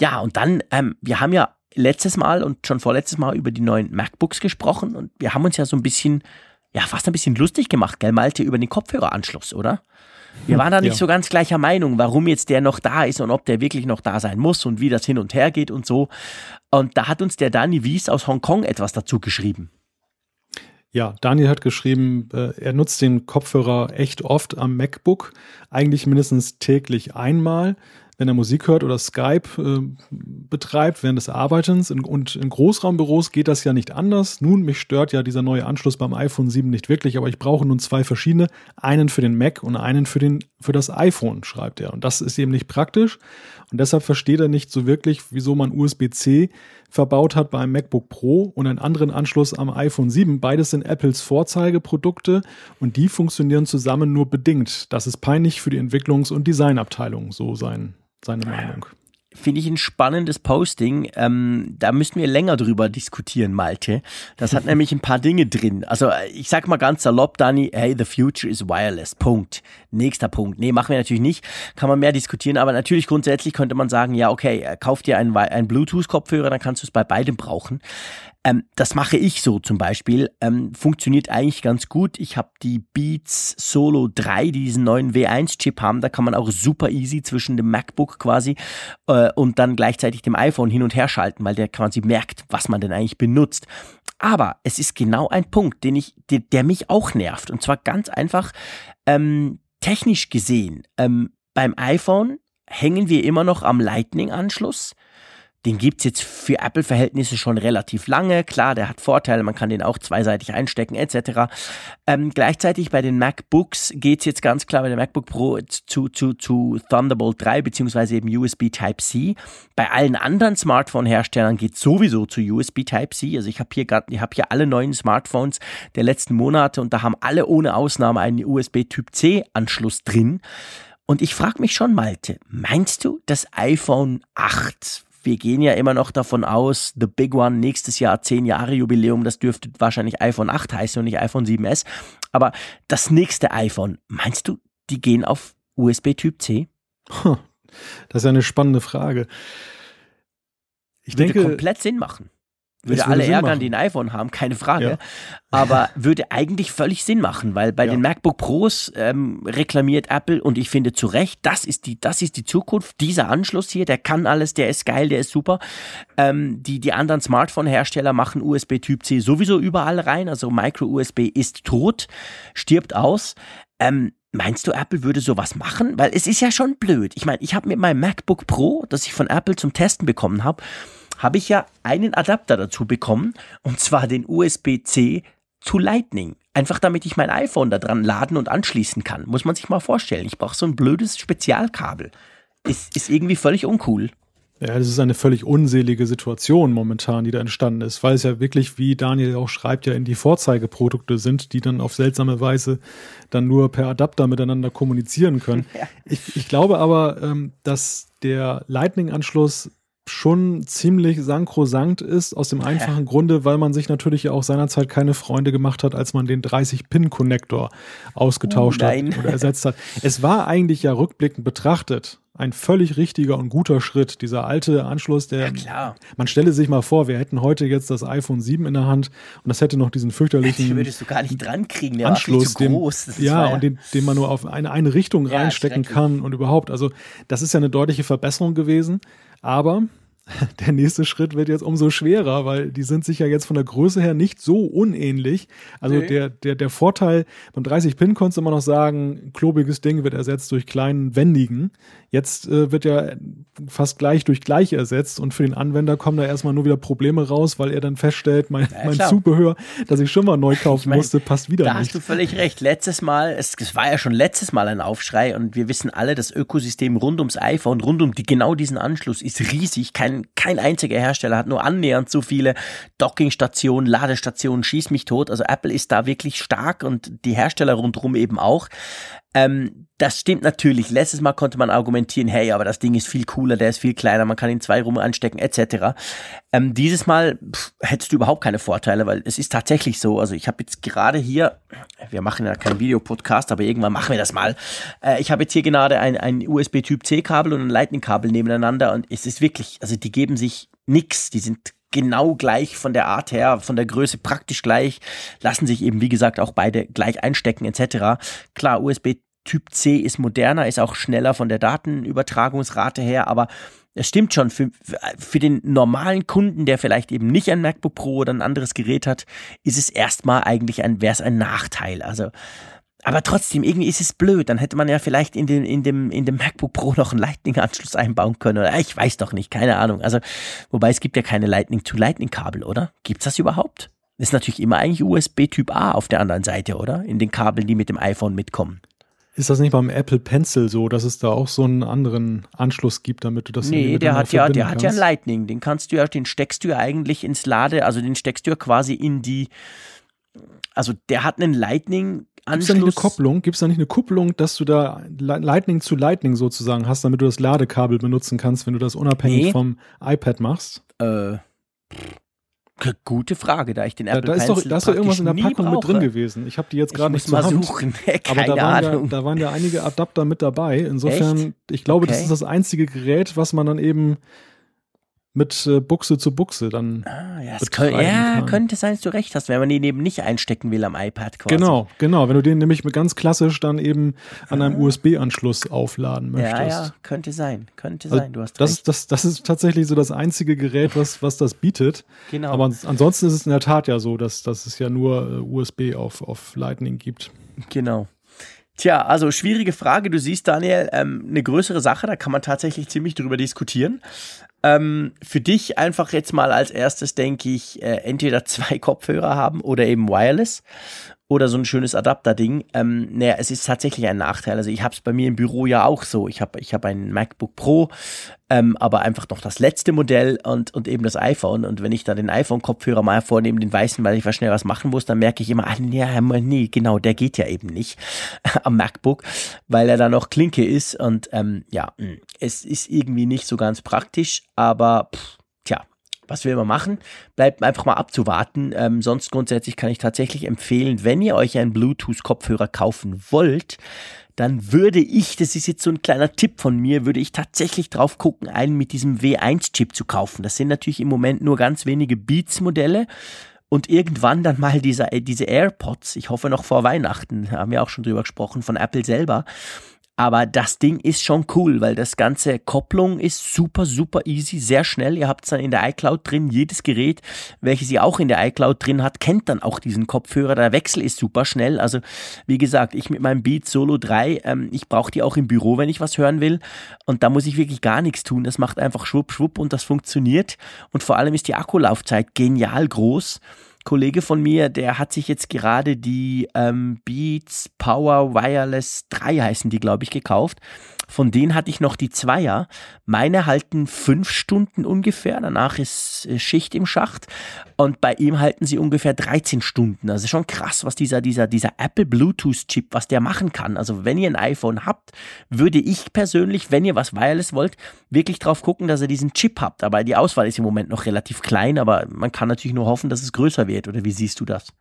Ja, und dann, ähm, wir haben ja letztes Mal und schon vorletztes Mal über die neuen MacBooks gesprochen und wir haben uns ja so ein bisschen, ja, fast ein bisschen lustig gemacht, gell, Malte, über den Kopfhöreranschluss, oder? Wir waren da nicht ja. so ganz gleicher Meinung, warum jetzt der noch da ist und ob der wirklich noch da sein muss und wie das hin und her geht und so. Und da hat uns der Dani Wies aus Hongkong etwas dazu geschrieben.
Ja, Daniel hat geschrieben, äh, er nutzt den Kopfhörer echt oft am MacBook, eigentlich mindestens täglich einmal wenn er Musik hört oder Skype äh, betreibt während des Arbeitens. In, und in Großraumbüros geht das ja nicht anders. Nun, mich stört ja dieser neue Anschluss beim iPhone 7 nicht wirklich, aber ich brauche nun zwei verschiedene. Einen für den Mac und einen für, den, für das iPhone, schreibt er. Und das ist eben nicht praktisch. Und deshalb versteht er nicht so wirklich, wieso man USB-C verbaut hat beim MacBook Pro und einen anderen Anschluss am iPhone 7. Beides sind Apples Vorzeigeprodukte und die funktionieren zusammen nur bedingt. Das ist peinlich für die Entwicklungs- und Designabteilung, so sein seine Meinung.
Finde ich ein spannendes Posting. Ähm, da müssten wir länger drüber diskutieren, Malte. Das hat <laughs> nämlich ein paar Dinge drin. Also ich sag mal ganz salopp, Dani, hey, the future is wireless. Punkt. Nächster Punkt. Nee, machen wir natürlich nicht. Kann man mehr diskutieren, aber natürlich grundsätzlich könnte man sagen, ja, okay, kauf dir einen, einen Bluetooth-Kopfhörer, dann kannst du es bei beidem brauchen. Ähm, das mache ich so zum Beispiel. Ähm, funktioniert eigentlich ganz gut. Ich habe die Beats Solo 3, die diesen neuen W1-Chip haben. Da kann man auch super easy zwischen dem MacBook quasi äh, und dann gleichzeitig dem iPhone hin und her schalten, weil der quasi merkt, was man denn eigentlich benutzt. Aber es ist genau ein Punkt, den ich, der, der mich auch nervt. Und zwar ganz einfach ähm, technisch gesehen. Ähm, beim iPhone hängen wir immer noch am Lightning-Anschluss. Den gibt's jetzt für Apple-Verhältnisse schon relativ lange. Klar, der hat Vorteile, man kann den auch zweiseitig einstecken etc. Ähm, gleichzeitig bei den MacBooks geht's jetzt ganz klar bei der MacBook Pro zu, zu, zu Thunderbolt 3 beziehungsweise eben USB Type-C. Bei allen anderen Smartphone-Herstellern geht's sowieso zu USB Type-C. Also ich habe hier gerade, ich habe hier alle neuen Smartphones der letzten Monate und da haben alle ohne Ausnahme einen USB Typ-C-Anschluss drin. Und ich frage mich schon, Malte, meinst du, das iPhone 8 wir gehen ja immer noch davon aus, The Big One nächstes Jahr 10 Jahre Jubiläum, das dürfte wahrscheinlich iPhone 8 heißen und nicht iPhone 7S. Aber das nächste iPhone, meinst du, die gehen auf USB Typ C?
Das ist ja eine spannende Frage.
Ich Würde denke, komplett Sinn machen. Würde alle Sinn ärgern, machen. die ein iPhone haben, keine Frage. Ja. Aber würde eigentlich völlig Sinn machen, weil bei ja. den MacBook Pros ähm, reklamiert Apple und ich finde zu Recht, das ist die, das ist die Zukunft. Dieser Anschluss hier, der kann alles, der ist geil, der ist super. Ähm, die, die anderen Smartphone-Hersteller machen USB Typ C sowieso überall rein. Also Micro USB ist tot, stirbt aus. Ähm, Meinst du, Apple würde sowas machen? Weil es ist ja schon blöd. Ich meine, ich habe mit meinem MacBook Pro, das ich von Apple zum Testen bekommen habe, habe ich ja einen Adapter dazu bekommen, und zwar den USB-C zu Lightning. Einfach damit ich mein iPhone da dran laden und anschließen kann. Muss man sich mal vorstellen. Ich brauche so ein blödes Spezialkabel. Ist, ist irgendwie völlig uncool.
Ja, das ist eine völlig unselige Situation momentan, die da entstanden ist, weil es ja wirklich, wie Daniel auch schreibt, ja in die Vorzeigeprodukte sind, die dann auf seltsame Weise dann nur per Adapter miteinander kommunizieren können. <laughs> Ja. Ich, ich glaube aber, ähm, dass der Lightning-Anschluss schon ziemlich sankrosankt ist, aus dem einfachen Grunde, weil man sich natürlich auch seinerzeit keine Freunde gemacht hat, als man den 30-Pin-Connector ausgetauscht oh, hat oder ersetzt hat. Es war eigentlich ja rückblickend betrachtet, ein völlig richtiger und guter Schritt. Dieser alte Anschluss, der. Ja, klar. Man stelle sich mal vor, wir hätten heute jetzt das iPhone 7 in der Hand und das hätte noch diesen fürchterlichen. Den
würdest du gar nicht dran kriegen, der Anschluss, war groß.
Ja, ja, und den, den man nur auf eine, eine Richtung ja, reinstecken kann und überhaupt. Also, das ist ja eine deutliche Verbesserung gewesen. Aber <laughs> der nächste Schritt wird jetzt umso schwerer, weil die sind sich ja jetzt von der Größe her nicht so unähnlich. Also nee. der, der, der Vorteil, beim 30 Pin konntest du immer noch sagen, klobiges Ding wird ersetzt durch kleinen, wendigen. Jetzt äh, wird ja fast gleich durch gleich ersetzt und für den Anwender kommen da erstmal nur wieder Probleme raus, weil er dann feststellt, mein, ja, mein Zubehör, das ich schon mal neu kaufen ich mein, musste, passt wieder
da
nicht.
Da hast du völlig recht. Letztes Mal, es, es war ja schon letztes Mal ein Aufschrei und wir wissen alle, das Ökosystem rund ums iPhone, rund um die, genau diesen Anschluss ist riesig. Kein kein, kein einziger Hersteller hat nur annähernd so viele Dockingstationen, Ladestationen, schieß mich tot. Also Apple ist da wirklich stark und die Hersteller rundherum eben auch. Ähm, das stimmt natürlich. Letztes Mal konnte man argumentieren, hey, aber das Ding ist viel cooler, der ist viel kleiner, man kann ihn zwei rum anstecken, etc. Ähm, dieses Mal pff, hättest du überhaupt keine Vorteile, weil es ist tatsächlich so. Also ich habe jetzt gerade hier, wir machen ja keinen Videopodcast, aber irgendwann machen wir das mal. Äh, ich habe jetzt hier gerade ein, ein USB Typ C Kabel und ein Lightning Kabel nebeneinander und es ist wirklich, also die geben sich nix. Die sind genau gleich von der Art her, von der Größe praktisch gleich, lassen sich eben, wie gesagt, auch beide gleich einstecken etc. Klar, USB Typ C ist moderner, ist auch schneller von der Datenübertragungsrate her, aber es stimmt schon, für, für den normalen Kunden, der vielleicht eben nicht ein MacBook Pro oder ein anderes Gerät hat, ist es erstmal eigentlich ein, wäre es ein Nachteil. Also, aber trotzdem, irgendwie ist es blöd. Dann hätte man ja vielleicht in, den, in, dem, in dem MacBook Pro noch einen Lightning-Anschluss einbauen können. Oder ich weiß doch nicht, keine Ahnung. Also, wobei es gibt ja keine Lightning-to-Lightning-Kabel, oder? Gibt's das überhaupt? Das ist natürlich immer eigentlich USB Typ A auf der anderen Seite, oder? In den Kabeln, die mit dem iPhone mitkommen.
Ist das nicht beim Apple Pencil so, dass es da auch so einen anderen Anschluss gibt, damit du das
Nee, der hat ja, der hat ja Lightning, den kannst du ja, den steckst du ja eigentlich ins Lade, also den steckst du ja quasi in die also der hat einen Lightning
Gibt es da nicht eine Kopplung? Gibt es da nicht eine Kupplung, dass du da Lightning zu Lightning sozusagen hast, damit du das Ladekabel benutzen kannst, wenn du das unabhängig nee. vom iPad machst? Äh,
Gute Frage, da ich den Apple
da, da ist doch, da ist doch irgendwas in der Packung mit drin gewesen. Ich habe die jetzt gerade nicht
mal Hand, suchen. <laughs>
Aber da waren, ja, da waren ja einige Adapter mit dabei. Insofern, Echt? ich glaube, okay. das ist das einzige Gerät, was man dann eben mit äh, Buchse zu Buchse dann.
Ah, ja, könnte, ja könnte sein, dass du recht hast, wenn man den eben nicht einstecken will am iPad quasi.
Genau, genau. Wenn du den nämlich ganz klassisch dann eben an einem ah. USB-Anschluss aufladen möchtest. Ja, ja,
könnte sein, könnte also sein. Du hast
das, recht. Das, das ist tatsächlich so das einzige Gerät, was, was das bietet. Genau. Aber ansonsten ist es in der Tat ja so, dass, dass es ja nur äh, USB auf, auf Lightning gibt.
Genau. Tja, also schwierige Frage. Du siehst, Daniel, ähm, eine größere Sache, da kann man tatsächlich ziemlich drüber diskutieren. Ähm, für dich einfach jetzt mal als erstes, denke ich, äh, entweder <laughs> zwei Kopfhörer haben oder eben Wireless oder so ein schönes Adapter-Ding. Ähm, naja, es ist tatsächlich ein Nachteil. Also ich habe es bei mir im Büro ja auch so. Ich habe ich hab ein MacBook Pro, ähm, aber einfach noch das letzte Modell und, und eben das iPhone. Und wenn ich da den iPhone-Kopfhörer mal vornehme, den weißen, weil ich was schnell was machen muss, dann merke ich immer, ah, nee, nee, genau, der geht ja eben nicht <laughs> am MacBook, weil er da noch Klinke ist. Und ähm, ja, hm, es ist irgendwie nicht so ganz praktisch, aber pff, was will man machen? Bleibt einfach mal abzuwarten. Ähm, sonst grundsätzlich kann ich tatsächlich empfehlen, wenn ihr euch einen Bluetooth-Kopfhörer kaufen wollt, dann würde ich, das ist jetzt so ein kleiner Tipp von mir, würde ich tatsächlich drauf gucken, einen mit diesem W1-Chip zu kaufen. Das sind natürlich im Moment nur ganz wenige Beats-Modelle. Und irgendwann dann mal diese, diese AirPods, ich hoffe noch vor Weihnachten, haben wir auch schon drüber gesprochen, von Apple selber. Aber das Ding ist schon cool, weil das ganze Kopplung ist super, super easy, sehr schnell. Ihr habt es dann in der iCloud drin. Jedes Gerät, welches ihr auch in der iCloud drin hat, kennt dann auch diesen Kopfhörer. Der Wechsel ist super schnell. Also, wie gesagt, ich mit meinem Beat Solo 3, ähm, ich brauche die auch im Büro, wenn ich was hören will. Und da muss ich wirklich gar nichts tun. Das macht einfach schwupp, schwupp und das funktioniert. Und vor allem ist die Akkulaufzeit genial groß. Kollege von mir, der hat sich jetzt gerade die ähm, Beats Power Wireless 3 heißen die, glaube ich, gekauft. Von denen hatte ich noch die Zweier. Meine halten fünf Stunden ungefähr. Danach ist äh, Schicht im Schacht. Und bei ihm halten sie ungefähr 13 Stunden. Also schon krass, was dieser, dieser, dieser Apple Bluetooth Chip, was der machen kann. Also wenn ihr ein iPhone habt, würde ich persönlich, wenn ihr was Wireless wollt, wirklich drauf gucken, dass ihr diesen Chip habt. Aber die Auswahl ist im Moment noch relativ klein. Aber man kann natürlich nur hoffen, dass es größer wird. Oder wie siehst du das?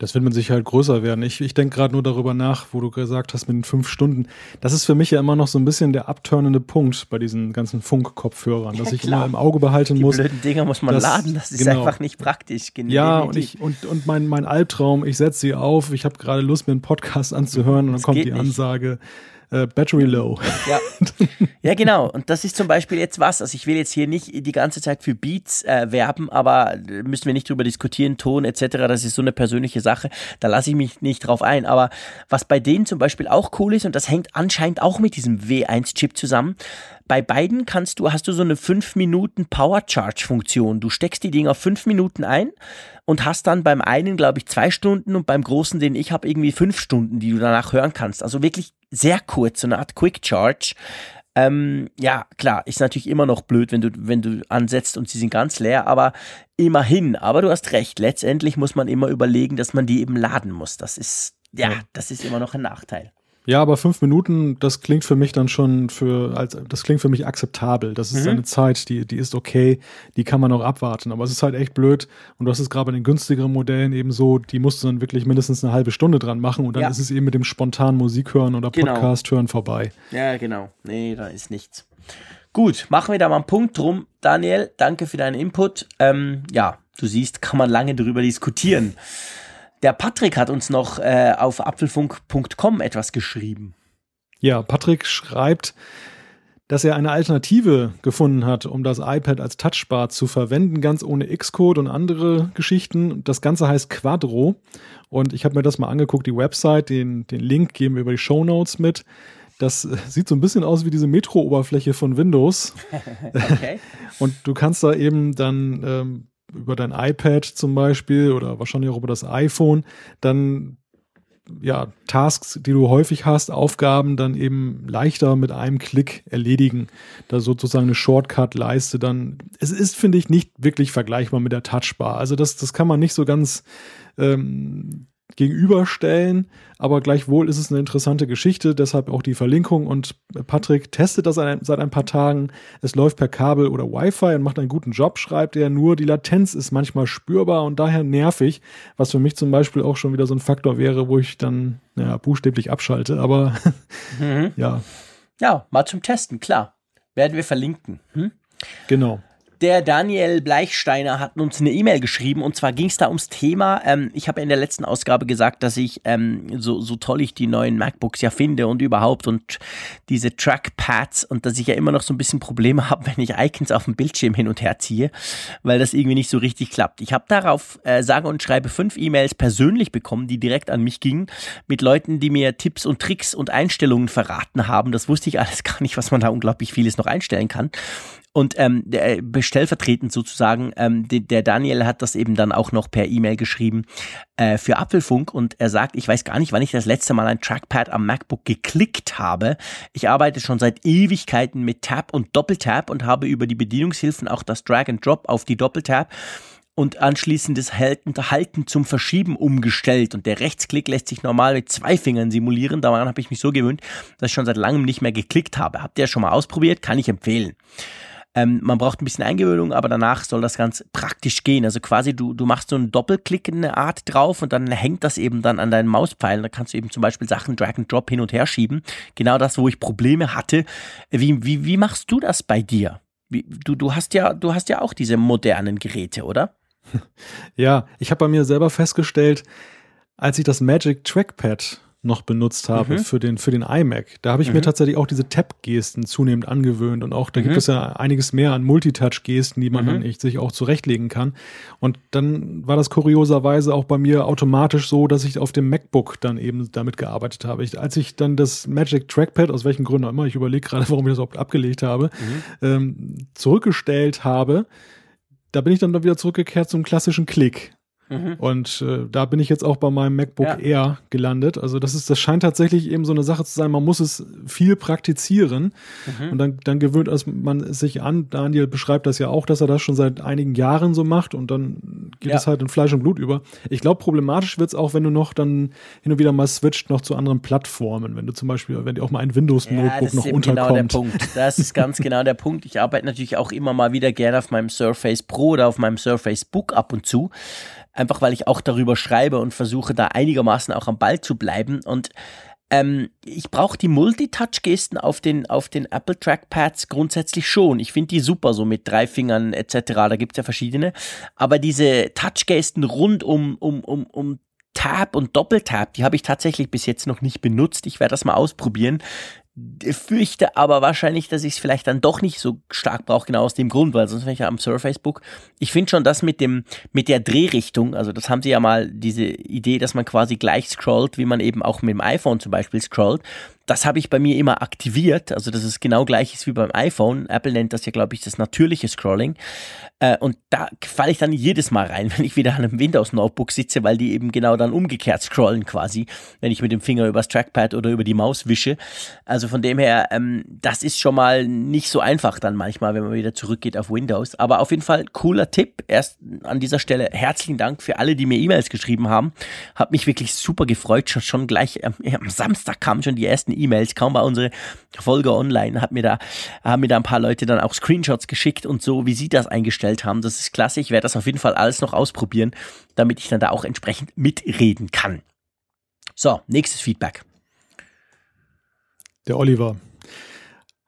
Das wird mit Sicherheit größer werden. Ich, ich denke gerade nur darüber nach, wo du gesagt hast mit den fünf Stunden. Das ist für mich ja immer noch so ein bisschen der abturnende Punkt bei diesen ganzen Funk-Kopfhörern, dass ich immer im Auge behalten
Die
muss.
blöden Dinger muss man
das-
laden, das ist
genau.
einfach nicht praktisch. Gen-
Ja, und ich und, und mein, mein Albtraum, ich setze sie auf, ich habe gerade Lust, mir einen Podcast anzuhören und dann
Das
kommt die
nicht.
Ansage, äh, Battery Low.
Ja. <laughs> ja, genau. Und das ist zum Beispiel jetzt was. Also ich will jetzt hier nicht die ganze Zeit für Beats äh, werben, aber äh, müssen wir nicht drüber diskutieren, Ton etc. Das ist so eine persönliche Sache. Da lasse ich mich nicht drauf ein. Aber was bei denen zum Beispiel auch cool ist, und das hängt anscheinend auch mit diesem W1-Chip zusammen, bei beiden kannst du, hast du so eine 5 Minuten Power Charge Funktion. Du steckst die Dinger 5 Minuten ein und hast dann beim einen, glaube ich, zwei Stunden und beim großen, den ich habe, irgendwie fünf Stunden, die du danach hören kannst. Also wirklich sehr kurz, so eine Art Quick Charge. Ähm, ja, klar, ist natürlich immer noch blöd, wenn du, wenn du ansetzt und sie sind ganz leer, aber immerhin. Aber du hast recht, letztendlich muss man immer überlegen, dass man die eben laden muss. Das ist, ja,
Ja.
das ist immer noch ein Nachteil.
Ja, aber fünf Minuten, das klingt für mich dann schon für, als, das klingt für mich akzeptabel. Das ist
Mhm.
eine Zeit, die, die ist okay, die kann man auch abwarten. Aber es ist halt echt blöd. Und du hast es gerade bei den günstigeren Modellen eben so, die musst du dann wirklich mindestens eine halbe Stunde dran machen und dann
Ja.
ist es eben mit dem spontanen Musik hören oder
Genau.
Podcast hören vorbei.
Ja, genau. Nee, da ist nichts. Gut, machen wir da mal einen Punkt drum. Daniel, danke für deinen Input. Ähm, ja, du siehst, kann man lange drüber diskutieren. Der Patrick hat uns noch äh, auf apfelfunk.com etwas geschrieben.
Ja, Patrick schreibt, dass er eine Alternative gefunden hat, um das iPad als Touchbar zu verwenden, ganz ohne Xcode und andere Geschichten. Das Ganze heißt Quadro. Und ich habe mir das mal angeguckt, die Website, den, den Link geben wir über die Show Notes mit. Das äh, sieht so ein bisschen aus wie diese Metro-Oberfläche von Windows. <laughs>
Okay.
Und du kannst da eben dann ähm, über dein iPad zum Beispiel oder wahrscheinlich auch über das iPhone dann ja, Tasks, die du häufig hast, Aufgaben dann eben leichter mit einem Klick erledigen. Da sozusagen eine Shortcut-Leiste dann. Es ist, finde ich, nicht wirklich vergleichbar mit der Touchbar. Also das, das kann man nicht so ganz ähm, gegenüberstellen, aber gleichwohl ist es eine interessante Geschichte, deshalb auch die Verlinkung und Patrick testet das seit ein paar Tagen. Es läuft per Kabel oder Wi-Fi und macht einen guten Job, schreibt er, nur die Latenz ist manchmal spürbar und daher nervig, was für mich zum Beispiel auch schon wieder so ein Faktor wäre, wo ich dann ja, buchstäblich abschalte, aber
Mhm. <laughs>
ja,
Ja, mal zum Testen, klar. Werden wir verlinken. Hm?
genau.
Der Daniel Bleichsteiner hat uns eine E-Mail geschrieben und zwar ging es da ums Thema. Ähm, ich habe in der letzten Ausgabe gesagt, dass ich ähm, so, so toll ich die neuen MacBooks ja finde und überhaupt und diese Trackpads und dass ich ja immer noch so ein bisschen Probleme <laughs> habe, wenn ich Icons auf dem Bildschirm hin und her ziehe, weil das irgendwie nicht so richtig klappt. Ich habe darauf äh, sage und schreibe fünf E-Mails persönlich bekommen, die direkt an mich gingen, mit Leuten, die mir Tipps und Tricks und Einstellungen verraten haben. Das wusste ich alles <laughs> gar nicht, was man da unglaublich vieles noch einstellen kann. Und ähm, der, äh, stellvertretend sozusagen, ähm, de, der Daniel hat das eben dann auch noch per E-Mail geschrieben äh, für Apfelfunk und er sagt, ich weiß gar nicht, wann ich das letzte Mal ein Trackpad am MacBook geklickt habe. Ich arbeite schon seit Ewigkeiten mit Tab und Doppeltap und habe über die Bedienungshilfen auch das Drag and Drop auf die Doppeltap und anschließend das Halten, Halten zum Verschieben umgestellt. Und der Rechtsklick lässt sich normal mit zwei Fingern simulieren. Daran habe ich mich so gewöhnt, dass ich schon seit langem nicht mehr geklickt habe. Habt ihr schon mal ausprobiert? Kann ich empfehlen. Ähm, man braucht ein bisschen Eingewöhnung, aber danach soll das ganz praktisch gehen. Also quasi du, du machst so einen Doppelklick in eine Art drauf und dann hängt das eben dann an deinen Mauspfeilen. Da kannst du eben zum Beispiel Sachen Drag and Drop hin und her schieben. Genau das, wo ich Probleme hatte. Wie, wie, wie machst du das bei dir? Wie, du, du hast ja, du hast ja auch diese modernen Geräte, oder? <laughs>
Ja, ich habe bei mir selber festgestellt, als ich das Magic Trackpad noch benutzt habe
Mhm.
für, den, für den iMac, da habe ich mir
Mhm.
tatsächlich auch diese Tab-Gesten zunehmend angewöhnt und auch da gibt
Mhm.
es ja einiges mehr an Multitouch-Gesten, die man
Mhm.
dann echt sich auch zurechtlegen kann. Und dann war das kurioserweise auch bei mir automatisch so, dass ich auf dem MacBook dann eben damit gearbeitet habe. Ich, als ich dann das Magic Trackpad, aus welchen Gründen auch immer, ich überlege gerade, <laughs> warum ich das überhaupt abgelegt habe, ähm, zurückgestellt habe, da bin ich dann wieder zurückgekehrt zum klassischen Klick.
Mhm.
Und äh, da bin ich jetzt auch bei meinem MacBook
Ja.
Air gelandet. Also das ist, das scheint tatsächlich eben so eine Sache zu sein. Man muss es viel praktizieren
Mhm.
und dann, dann gewöhnt man sich an. Daniel beschreibt das ja auch, dass er das schon seit einigen Jahren so macht und dann geht
Ja.
es halt in Fleisch und Blut über. Ich glaube, problematisch wird es auch, wenn du noch dann hin und wieder mal switcht noch zu anderen Plattformen. Wenn du zum Beispiel, wenn dir auch mal ein
Ja,
Windows-Notebook
ist
noch
eben genau der
unterkommt.
Punkt. Das ist ganz <laughs> genau der Punkt. Ich arbeite natürlich auch immer mal wieder gerne auf meinem Surface Pro oder auf meinem Surface Book ab und zu. Einfach weil ich auch darüber schreibe und versuche da einigermaßen auch am Ball zu bleiben und ähm, ich brauche die Multitouch-Gesten auf den, auf den Apple Trackpads grundsätzlich schon. Ich finde die super, so mit drei Fingern etc. Da gibt's ja verschiedene. Aber diese Touch-Gesten rund um, um, um, um Tab und Doppeltab, die habe ich tatsächlich bis jetzt noch nicht benutzt. Ich werde das mal ausprobieren fürchte aber wahrscheinlich, dass ich es vielleicht dann doch nicht so stark brauche, genau aus dem Grund, weil sonst wäre ich ja am Surface Book. Ich finde schon das mit dem, mit der Drehrichtung, also das haben sie ja mal diese Idee, dass man quasi gleich scrollt, wie man eben auch mit dem iPhone zum Beispiel scrollt. Das habe ich bei mir immer aktiviert, also dass es genau gleich ist wie beim iPhone. Apple nennt das ja, glaube ich, das natürliche Scrolling. Äh, und da falle ich dann jedes Mal rein, <laughs> wenn ich wieder an einem Windows-Notebook sitze, weil die eben genau dann umgekehrt scrollen quasi, wenn ich mit dem Finger übers Trackpad oder über die Maus wische. Also von dem her, ähm, das ist schon mal nicht so einfach dann manchmal, wenn man wieder zurückgeht auf Windows. Aber auf jeden Fall cooler Tipp. Erst an dieser Stelle herzlichen Dank für alle, die mir E-Mails geschrieben haben. Hat mich wirklich super gefreut. Schon, gleich ähm, am Samstag kamen schon die ersten E-Mails, kaum bei unsere Folge online, hat mir da, haben mir da ein paar Leute dann auch Screenshots geschickt und so, wie sie das eingestellt haben. Das ist klasse. Ich werde das auf jeden Fall alles noch ausprobieren, damit ich dann da auch entsprechend mitreden kann. So, nächstes Feedback.
Der Oliver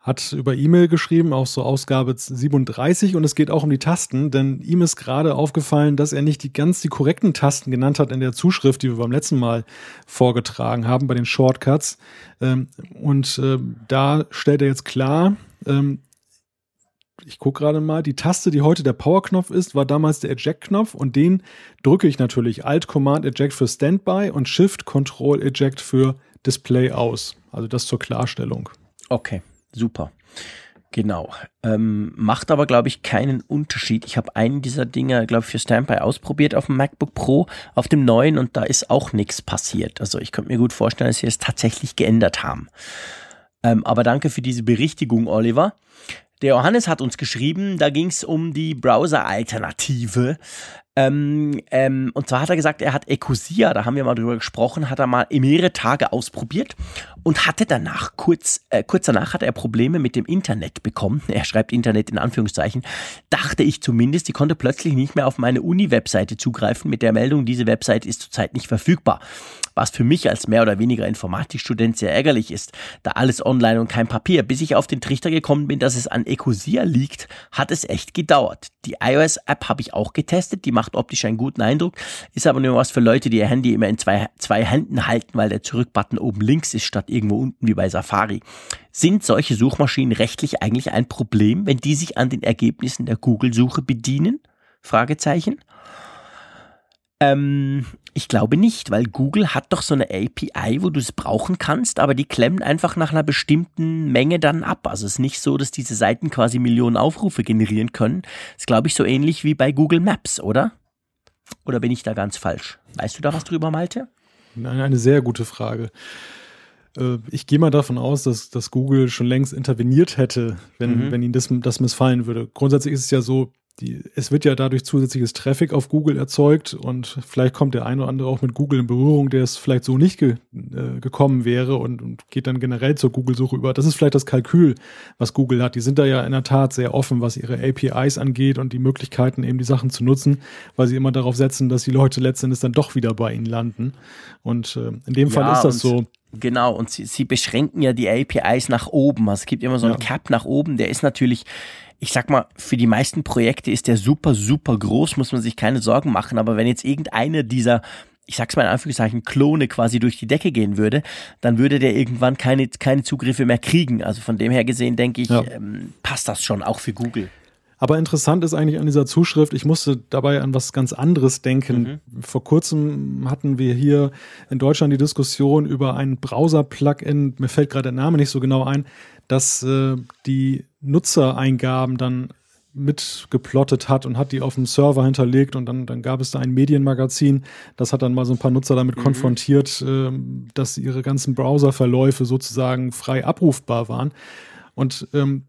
hat über E-Mail geschrieben, auch so Ausgabe 37 und es geht auch um die Tasten, denn ihm ist gerade aufgefallen, dass er nicht die ganz die korrekten Tasten genannt hat in der Zuschrift, die wir beim letzten Mal vorgetragen haben bei den Shortcuts. Ähm, und äh, da stellt er jetzt klar, ähm, ich gucke gerade mal, die Taste, die heute der Power-Knopf ist, war damals der Eject-Knopf und den drücke ich natürlich Alt-Command-Eject für Standby und Shift-Control-Eject für Display aus. Also das zur Klarstellung.
Okay. Super. Genau. Ähm, macht aber, glaube ich, keinen Unterschied. Ich habe einen dieser Dinge, glaube ich, für Standby ausprobiert auf dem MacBook Pro, auf dem neuen und da ist auch nichts passiert. Also ich könnte mir gut vorstellen, dass sie es tatsächlich geändert haben. Ähm, aber danke für diese Berichtigung, Oliver. Der Johannes hat uns geschrieben, da ging es um die Browser-Alternative. Ähm, ähm, und zwar hat er gesagt, er hat Ecosia, da haben wir mal drüber gesprochen, hat er mal mehrere Tage ausprobiert und hatte danach kurz, äh, kurz danach hat er Probleme mit dem Internet bekommen. <laughs> Er schreibt Internet in Anführungszeichen. Dachte ich zumindest, die konnte plötzlich nicht mehr auf meine Uni-Webseite zugreifen mit der Meldung, diese Webseite ist zurzeit nicht verfügbar was für mich als mehr oder weniger Informatikstudent sehr ärgerlich ist, da alles online und kein Papier. Bis ich auf den Trichter gekommen bin, dass es an Ecosia liegt, hat es echt gedauert. Die iOS-App habe ich auch getestet, die macht optisch einen guten Eindruck, ist aber nur was für Leute, die ihr Handy immer in zwei, zwei Händen halten, weil der Zurückbutton oben links ist, statt irgendwo unten wie bei Safari. Sind solche Suchmaschinen rechtlich eigentlich ein Problem, wenn die sich an den Ergebnissen der Google-Suche bedienen? Fragezeichen. Ähm, ich glaube nicht, weil Google hat doch so eine API, wo du es brauchen kannst, aber die klemmen einfach nach einer bestimmten Menge dann ab. Also es ist nicht so, dass diese Seiten quasi Millionen Aufrufe generieren können. Das ist, glaube ich, so ähnlich wie bei Google Maps, oder? Oder bin ich da ganz falsch? Weißt du da was drüber, Malte?
Eine sehr gute Frage. Äh, ich gehe mal davon aus, dass, dass Google schon längst interveniert hätte, wenn, mhm. wenn ihnen das, das missfallen würde. Grundsätzlich ist es ja so, die, es wird ja dadurch zusätzliches Traffic auf Google erzeugt und vielleicht kommt der eine oder andere auch mit Google in Berührung, der es vielleicht so nicht ge, äh, gekommen wäre und, und, geht dann generell zur Google-Suche über. Das ist vielleicht das Kalkül, was Google hat. Die sind da ja in der Tat sehr offen, was ihre APIs angeht und die Möglichkeiten, eben die Sachen zu nutzen, weil sie immer darauf setzen, dass die Leute letztendlich dann doch wieder bei ihnen landen. Und äh, in dem Fall ja, ist das so.
Genau, und sie, sie beschränken ja die APIs nach oben. Also es gibt immer so einen ja. Cap nach oben, der ist natürlich ich sag mal, für die meisten Projekte ist der super, super groß, muss man sich keine Sorgen machen. Aber wenn jetzt irgendeine dieser ich sag's mal in Anführungszeichen, Klone quasi durch die Decke gehen würde, dann würde der irgendwann keine, keine Zugriffe mehr kriegen. Also von dem her gesehen, denke ich, ja. ähm, passt das schon auch für Google.
Aber interessant ist eigentlich an dieser Zuschrift, ich musste dabei an was ganz anderes denken. Mhm. Vor kurzem hatten wir hier in Deutschland die Diskussion über ein Browser-Plugin, mir fällt gerade der Name nicht so genau ein, dass äh, die Nutzereingaben dann mitgeplottet hat und hat die auf dem Server hinterlegt und dann, dann gab es da ein Medienmagazin, das hat dann mal so ein paar Nutzer damit mhm. konfrontiert, äh, dass ihre ganzen Browserverläufe sozusagen frei abrufbar waren. Und ähm,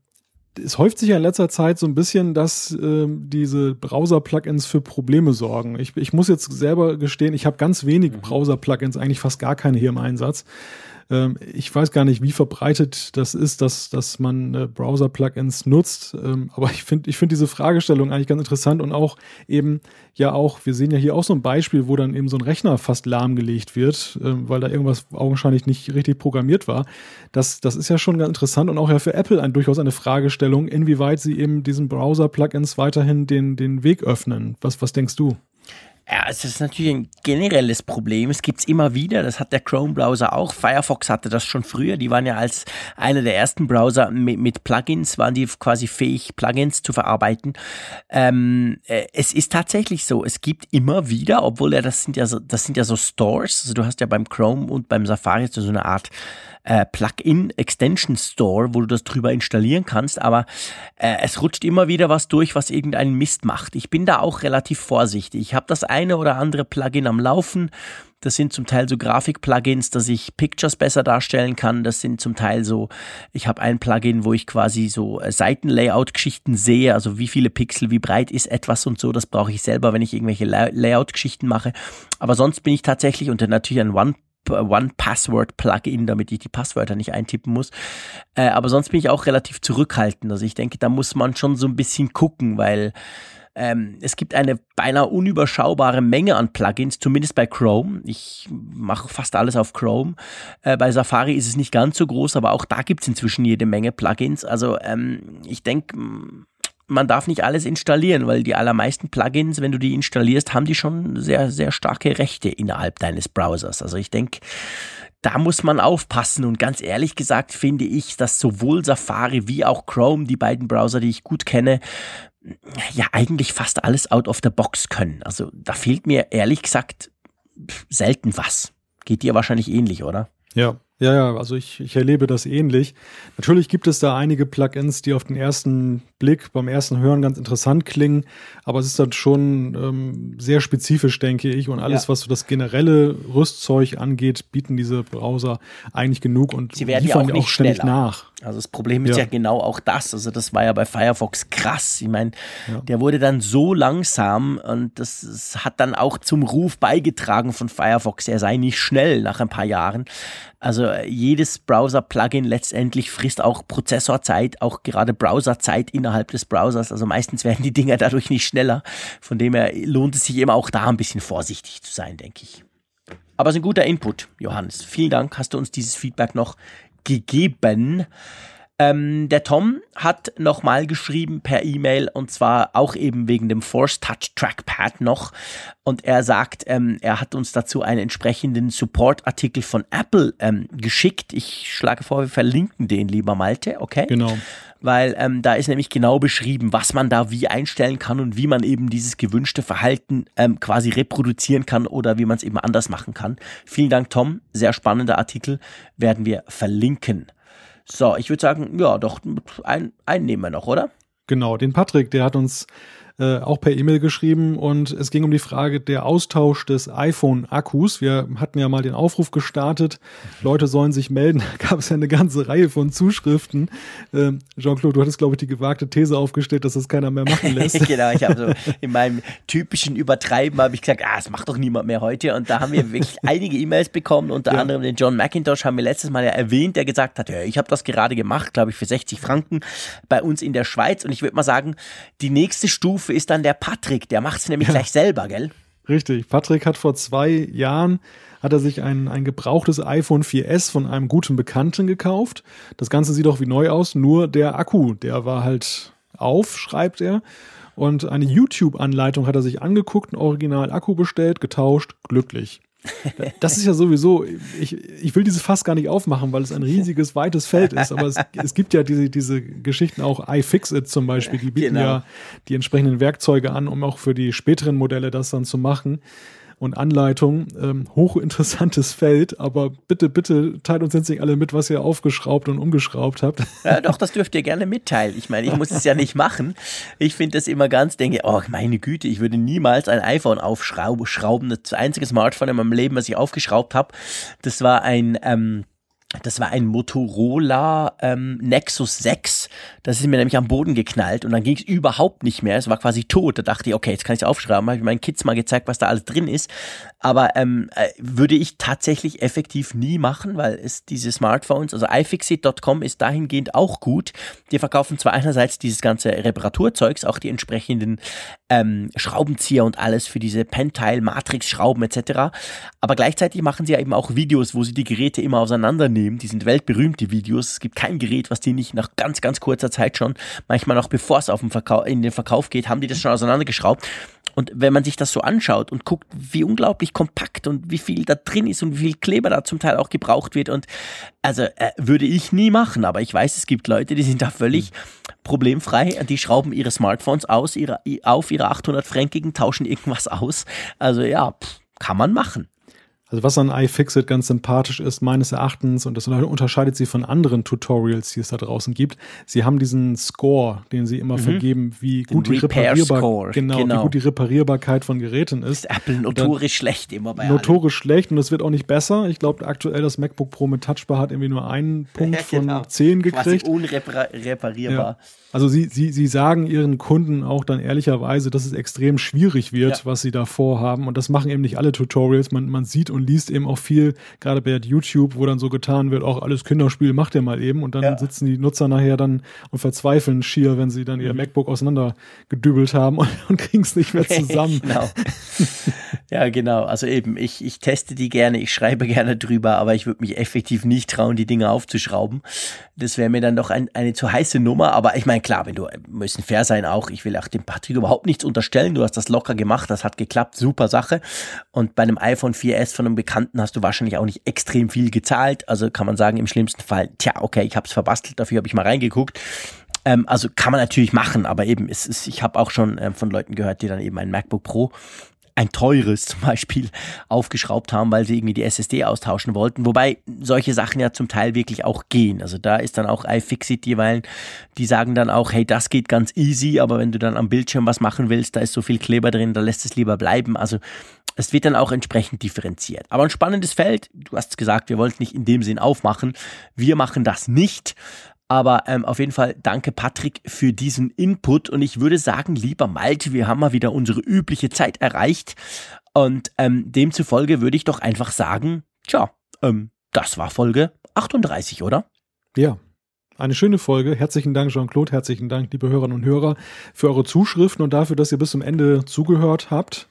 es häuft sich ja in letzter Zeit so ein bisschen, dass äh, diese Browser-Plugins für Probleme sorgen. Ich, ich muss jetzt selber gestehen, ich habe ganz wenig mhm. Browser-Plugins, eigentlich fast gar keine hier im Einsatz. Ähm, ich weiß gar nicht, wie verbreitet das ist, dass, dass man äh, Browser-Plugins nutzt. Ähm, aber ich finde ich finde diese Fragestellung eigentlich ganz interessant und auch eben ja auch, wir sehen ja hier auch so ein Beispiel, wo dann eben so ein Rechner fast lahmgelegt wird, ähm, weil da irgendwas augenscheinlich nicht richtig programmiert war. Das, das ist ja schon ganz interessant und auch ja für Apple ein, durchaus eine Fragestellung, inwieweit sie eben diesen Browser-Plugins weiterhin den, den Weg öffnen. Was, was denkst du?
Ja, es ist natürlich ein generelles Problem. Es gibt's immer wieder. Das hat der Chrome-Browser auch. Firefox hatte das schon früher. Die waren ja als einer der ersten Browser mit, mit Plugins, waren die quasi fähig, Plugins zu verarbeiten. Ähm, äh, es ist tatsächlich so. Es gibt immer wieder, obwohl ja das sind ja so, das sind ja so Stores. Also du hast ja beim Chrome und beim Safari so eine Art äh, Plugin Extension Store, wo du das drüber installieren kannst, aber äh, es rutscht immer wieder was durch, was irgendeinen Mist macht. Ich bin da auch relativ vorsichtig. Ich habe das eine oder andere Plugin am Laufen. Das sind zum Teil so Grafik-Plugins, dass ich Pictures besser darstellen kann. Das sind zum Teil so, ich habe ein Plugin, wo ich quasi so äh, Seitenlayout-Geschichten sehe, also wie viele Pixel, wie breit ist etwas und so. Das brauche ich selber, wenn ich irgendwelche Layout-Geschichten mache. Aber sonst bin ich tatsächlich unter natürlich ein One One-Password-Plugin, damit ich die Passwörter nicht eintippen muss. Äh, aber sonst bin ich auch relativ zurückhaltend. Also ich denke, da muss man schon so ein bisschen gucken, weil ähm, es gibt eine beinahe unüberschaubare Menge an Plugins, zumindest bei Chrome. Ich mache fast alles auf Chrome. Äh, bei Safari ist es nicht ganz so groß, aber auch da gibt es inzwischen jede Menge Plugins. Also ähm, ich denke, man darf nicht alles installieren, weil die allermeisten Plugins, wenn du die installierst, haben die schon sehr, sehr starke Rechte innerhalb deines Browsers. Also ich denke, da muss man aufpassen und ganz ehrlich gesagt finde ich, dass sowohl Safari wie auch Chrome, die beiden Browser, die ich gut kenne, ja eigentlich fast alles out of the box können. Also da fehlt mir ehrlich gesagt selten was. Geht dir wahrscheinlich ähnlich, oder?
Ja, ja, ja, also ich, ich erlebe das ähnlich. Natürlich gibt es da einige Plugins, die auf den ersten Blick, beim ersten Hören ganz interessant klingen, aber es ist dann schon ähm, sehr spezifisch, denke ich. Und alles, ja. was so das generelle Rüstzeug angeht, bieten diese Browser eigentlich genug und
Sie werden liefern ja auch, auch ständig nach. Also das Problem ist ja. ja. genau auch das. Also das war ja bei Firefox krass. Ich meine, ja. der wurde dann so langsam und das, das hat dann auch zum Ruf beigetragen von Firefox. Er sei nicht schnell nach ein paar Jahren. Also jedes Browser-Plugin letztendlich frisst auch Prozessorzeit, auch gerade Browserzeit innerhalb des Browsers. Also meistens <laughs> werden die Dinger dadurch nicht schneller. Von dem her lohnt es sich eben auch da ein bisschen vorsichtig zu sein, denke ich. Aber es ist ein guter Input, Johannes. Vielen Dank, hast du uns dieses Feedback noch gegeben. Ähm, der Tom hat nochmal geschrieben per E-Mail und zwar auch eben wegen dem Force Touch Trackpad noch. Und er sagt, ähm, er hat uns dazu einen entsprechenden Support-Artikel von Apple ähm, geschickt. Ich schlage vor, wir verlinken den, lieber Malte, okay?
Genau.
Weil ähm, da ist nämlich genau beschrieben, was man da wie einstellen kann und wie man eben dieses gewünschte Verhalten ähm, quasi reproduzieren kann oder wie man es eben anders machen kann. Vielen Dank, Tom. Sehr spannender Artikel. Werden wir verlinken. So, ich würde sagen, ja, doch, ein, einen nehmen wir noch, oder?
Genau, den Patrick, der hat uns äh, auch per E-Mail geschrieben und es ging um die Frage der Austausch des iPhone-Akkus. Wir hatten ja mal den Aufruf gestartet, Leute sollen sich melden. <laughs> Da gab es ja eine ganze Reihe von Zuschriften. Ähm, Jean-Claude, du hattest, glaube ich, die gewagte These aufgestellt, dass das keiner mehr machen <laughs> lässt.
genau, ich habe so in meinem typischen Übertreiben habe ich gesagt, ah, das macht doch niemand mehr heute. Und da haben wir wirklich einige E-Mails bekommen, unter ja. anderem den John McIntosh haben wir letztes Mal ja erwähnt, der gesagt hat, ja, ich habe das gerade gemacht, glaube ich, für 60 Franken bei uns in der Schweiz. Und ich würde mal sagen, die nächste Stufe Ist dann der Patrick, der macht es nämlich ja. gleich selber, gell?
Richtig. Patrick hat vor zwei Jahren hat er sich ein, ein gebrauchtes iPhone 4S von einem guten Bekannten gekauft. Das Ganze sieht auch wie neu aus, nur der Akku, der war halt auf, schreibt er. Und eine YouTube-Anleitung hat er sich angeguckt, ein Original-Akku bestellt, getauscht, glücklich. Das ist ja sowieso, ich, ich will dieses Fass gar nicht aufmachen, weil es ein riesiges, weites Feld ist, aber es, es gibt ja diese, diese Geschichten auch iFixit zum Beispiel, die bieten genau. ja die entsprechenden Werkzeuge an, um auch für die späteren Modelle das dann zu machen und Anleitung. Ähm, hochinteressantes Feld, aber bitte, bitte teilt uns jetzt nicht alle mit, was ihr aufgeschraubt und umgeschraubt habt.
Ja, doch, das dürft ihr gerne mitteilen. Ich meine, ich muss es ja nicht machen. Ich finde das immer ganz, denke, oh meine Güte, ich würde niemals ein iPhone aufschrauben. Das einzige Smartphone in meinem Leben, was ich aufgeschraubt habe, das war ein ähm, das war ein Motorola ähm, Nexus 6. Das ist mir nämlich am Boden geknallt und dann ging es überhaupt nicht mehr. Es war quasi tot. Da dachte ich, okay, jetzt kann ich es aufschreiben. Habe ich meinen Kids mal gezeigt, was da alles drin ist. Aber ähm, äh, würde ich tatsächlich effektiv nie machen, weil es diese Smartphones, also iFixit.com ist dahingehend auch gut. Die verkaufen zwar einerseits dieses ganze Reparaturzeugs, auch die entsprechenden ähm, Schraubenzieher und alles für diese Pentile, Matrix-Schrauben etc. Aber gleichzeitig machen sie ja eben auch Videos, wo sie die Geräte immer auseinandernehmen. Die sind weltberühmt, die Videos. Es gibt kein Gerät, was die nicht nach ganz, ganz kurzer Zeit schon, manchmal noch bevor es auf den in den Verkauf geht, haben die das schon auseinandergeschraubt. Und wenn man sich das so anschaut und guckt, wie unglaublich kompakt und wie viel da drin ist und wie viel Kleber da zum Teil auch gebraucht wird und also äh, würde ich nie machen, aber ich weiß, es gibt Leute, die sind da völlig problemfrei, die schrauben ihre Smartphones aus, ihre, auf ihre 800 Fränkigen, tauschen irgendwas aus. Also ja, pff, kann man machen.
Also was an iFixit ganz sympathisch ist, meines Erachtens, und das unterscheidet sie von anderen Tutorials, die es da draußen gibt, sie haben diesen Score, den sie immer mhm. vergeben, wie gut, die Reparierbar genau, genau. wie gut die Reparierbarkeit von Geräten ist.
ist Apple notorisch schlecht immer bei
Notorisch allen. schlecht und es wird auch nicht besser. Ich glaube, aktuell das MacBook Pro mit Touchbar hat irgendwie nur einen <laughs> Punkt ja, genau. von zehn gekriegt.
Quasi unreparierbar.
Ja. Also sie, sie, sie sagen ihren Kunden auch dann ehrlicherweise, dass es extrem schwierig wird, ja. was sie da vorhaben. Und das machen eben nicht alle Tutorials. Man, man sieht und liest eben auch viel, gerade bei YouTube, wo dann so getan wird, auch alles Kinderspiel macht ihr mal eben. Und dann ja. sitzen die Nutzer nachher dann und verzweifeln schier, wenn sie dann ihr mhm. MacBook auseinandergedübelt haben <laughs> und, und kriegen es nicht mehr zusammen.
genau. <laughs> ja, genau. Also eben, ich, ich teste die gerne, ich schreibe <laughs> gerne drüber, aber ich würde mich effektiv nicht trauen, die Dinge aufzuschrauben. Das wäre mir dann doch ein, eine zu heiße Nummer. Aber ich meine, klar, wenn du müssen fair sein auch. Ich will auch dem Patrick überhaupt nichts unterstellen. Du hast das locker gemacht, das hat geklappt, super Sache. Und bei einem iPhone 4S von einem Bekannten hast du wahrscheinlich auch nicht extrem viel gezahlt. Also kann man sagen, im schlimmsten Fall, tja, okay, ich habe es verbastelt, dafür habe ich mal reingeguckt. Ähm, also kann man natürlich machen, aber eben, es ist, ich habe auch schon ähm, von Leuten gehört, die dann eben ein MacBook Pro ein teures zum Beispiel aufgeschraubt haben, weil sie irgendwie die SSD austauschen wollten. Wobei solche Sachen ja zum Teil wirklich auch gehen. Also da ist dann auch iFixit jeweils, die sagen dann auch, hey, das geht ganz easy, aber wenn du dann am Bildschirm was machen willst, da ist so viel Kleber drin, da lässt es lieber bleiben. Also es wird dann auch entsprechend differenziert. Aber ein spannendes Feld, du hast gesagt, wir wollten nicht in dem Sinn aufmachen. Wir machen das nicht. Aber ähm, auf jeden Fall danke Patrick für diesen Input und ich würde sagen, lieber Malte, wir haben mal wieder unsere übliche Zeit erreicht und ähm, demzufolge würde ich doch einfach sagen, tja, ähm, das war Folge 38, oder?
Ja, eine schöne Folge. Herzlichen Dank, Jean-Claude. Herzlichen Dank, liebe Hörerinnen und Hörer, für eure Zuschriften und dafür, dass ihr bis zum Ende zugehört habt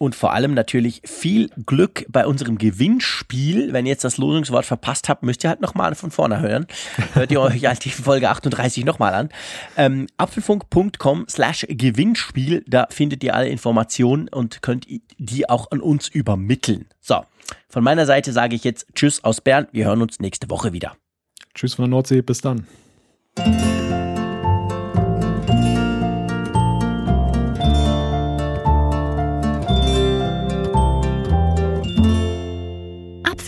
und vor allem natürlich viel Glück bei unserem Gewinnspiel. Wenn ihr jetzt das Losungswort verpasst habt, müsst ihr halt nochmal von vorne hören. <laughs> Hört ihr euch halt die Folge 38 nochmal an. Ähm, apfelfunk.com slash Gewinnspiel, da findet ihr alle Informationen und könnt die auch an uns übermitteln. So, von meiner Seite sage ich jetzt Tschüss aus Bern. Wir hören uns nächste Woche wieder.
Tschüss von der Nordsee, bis dann.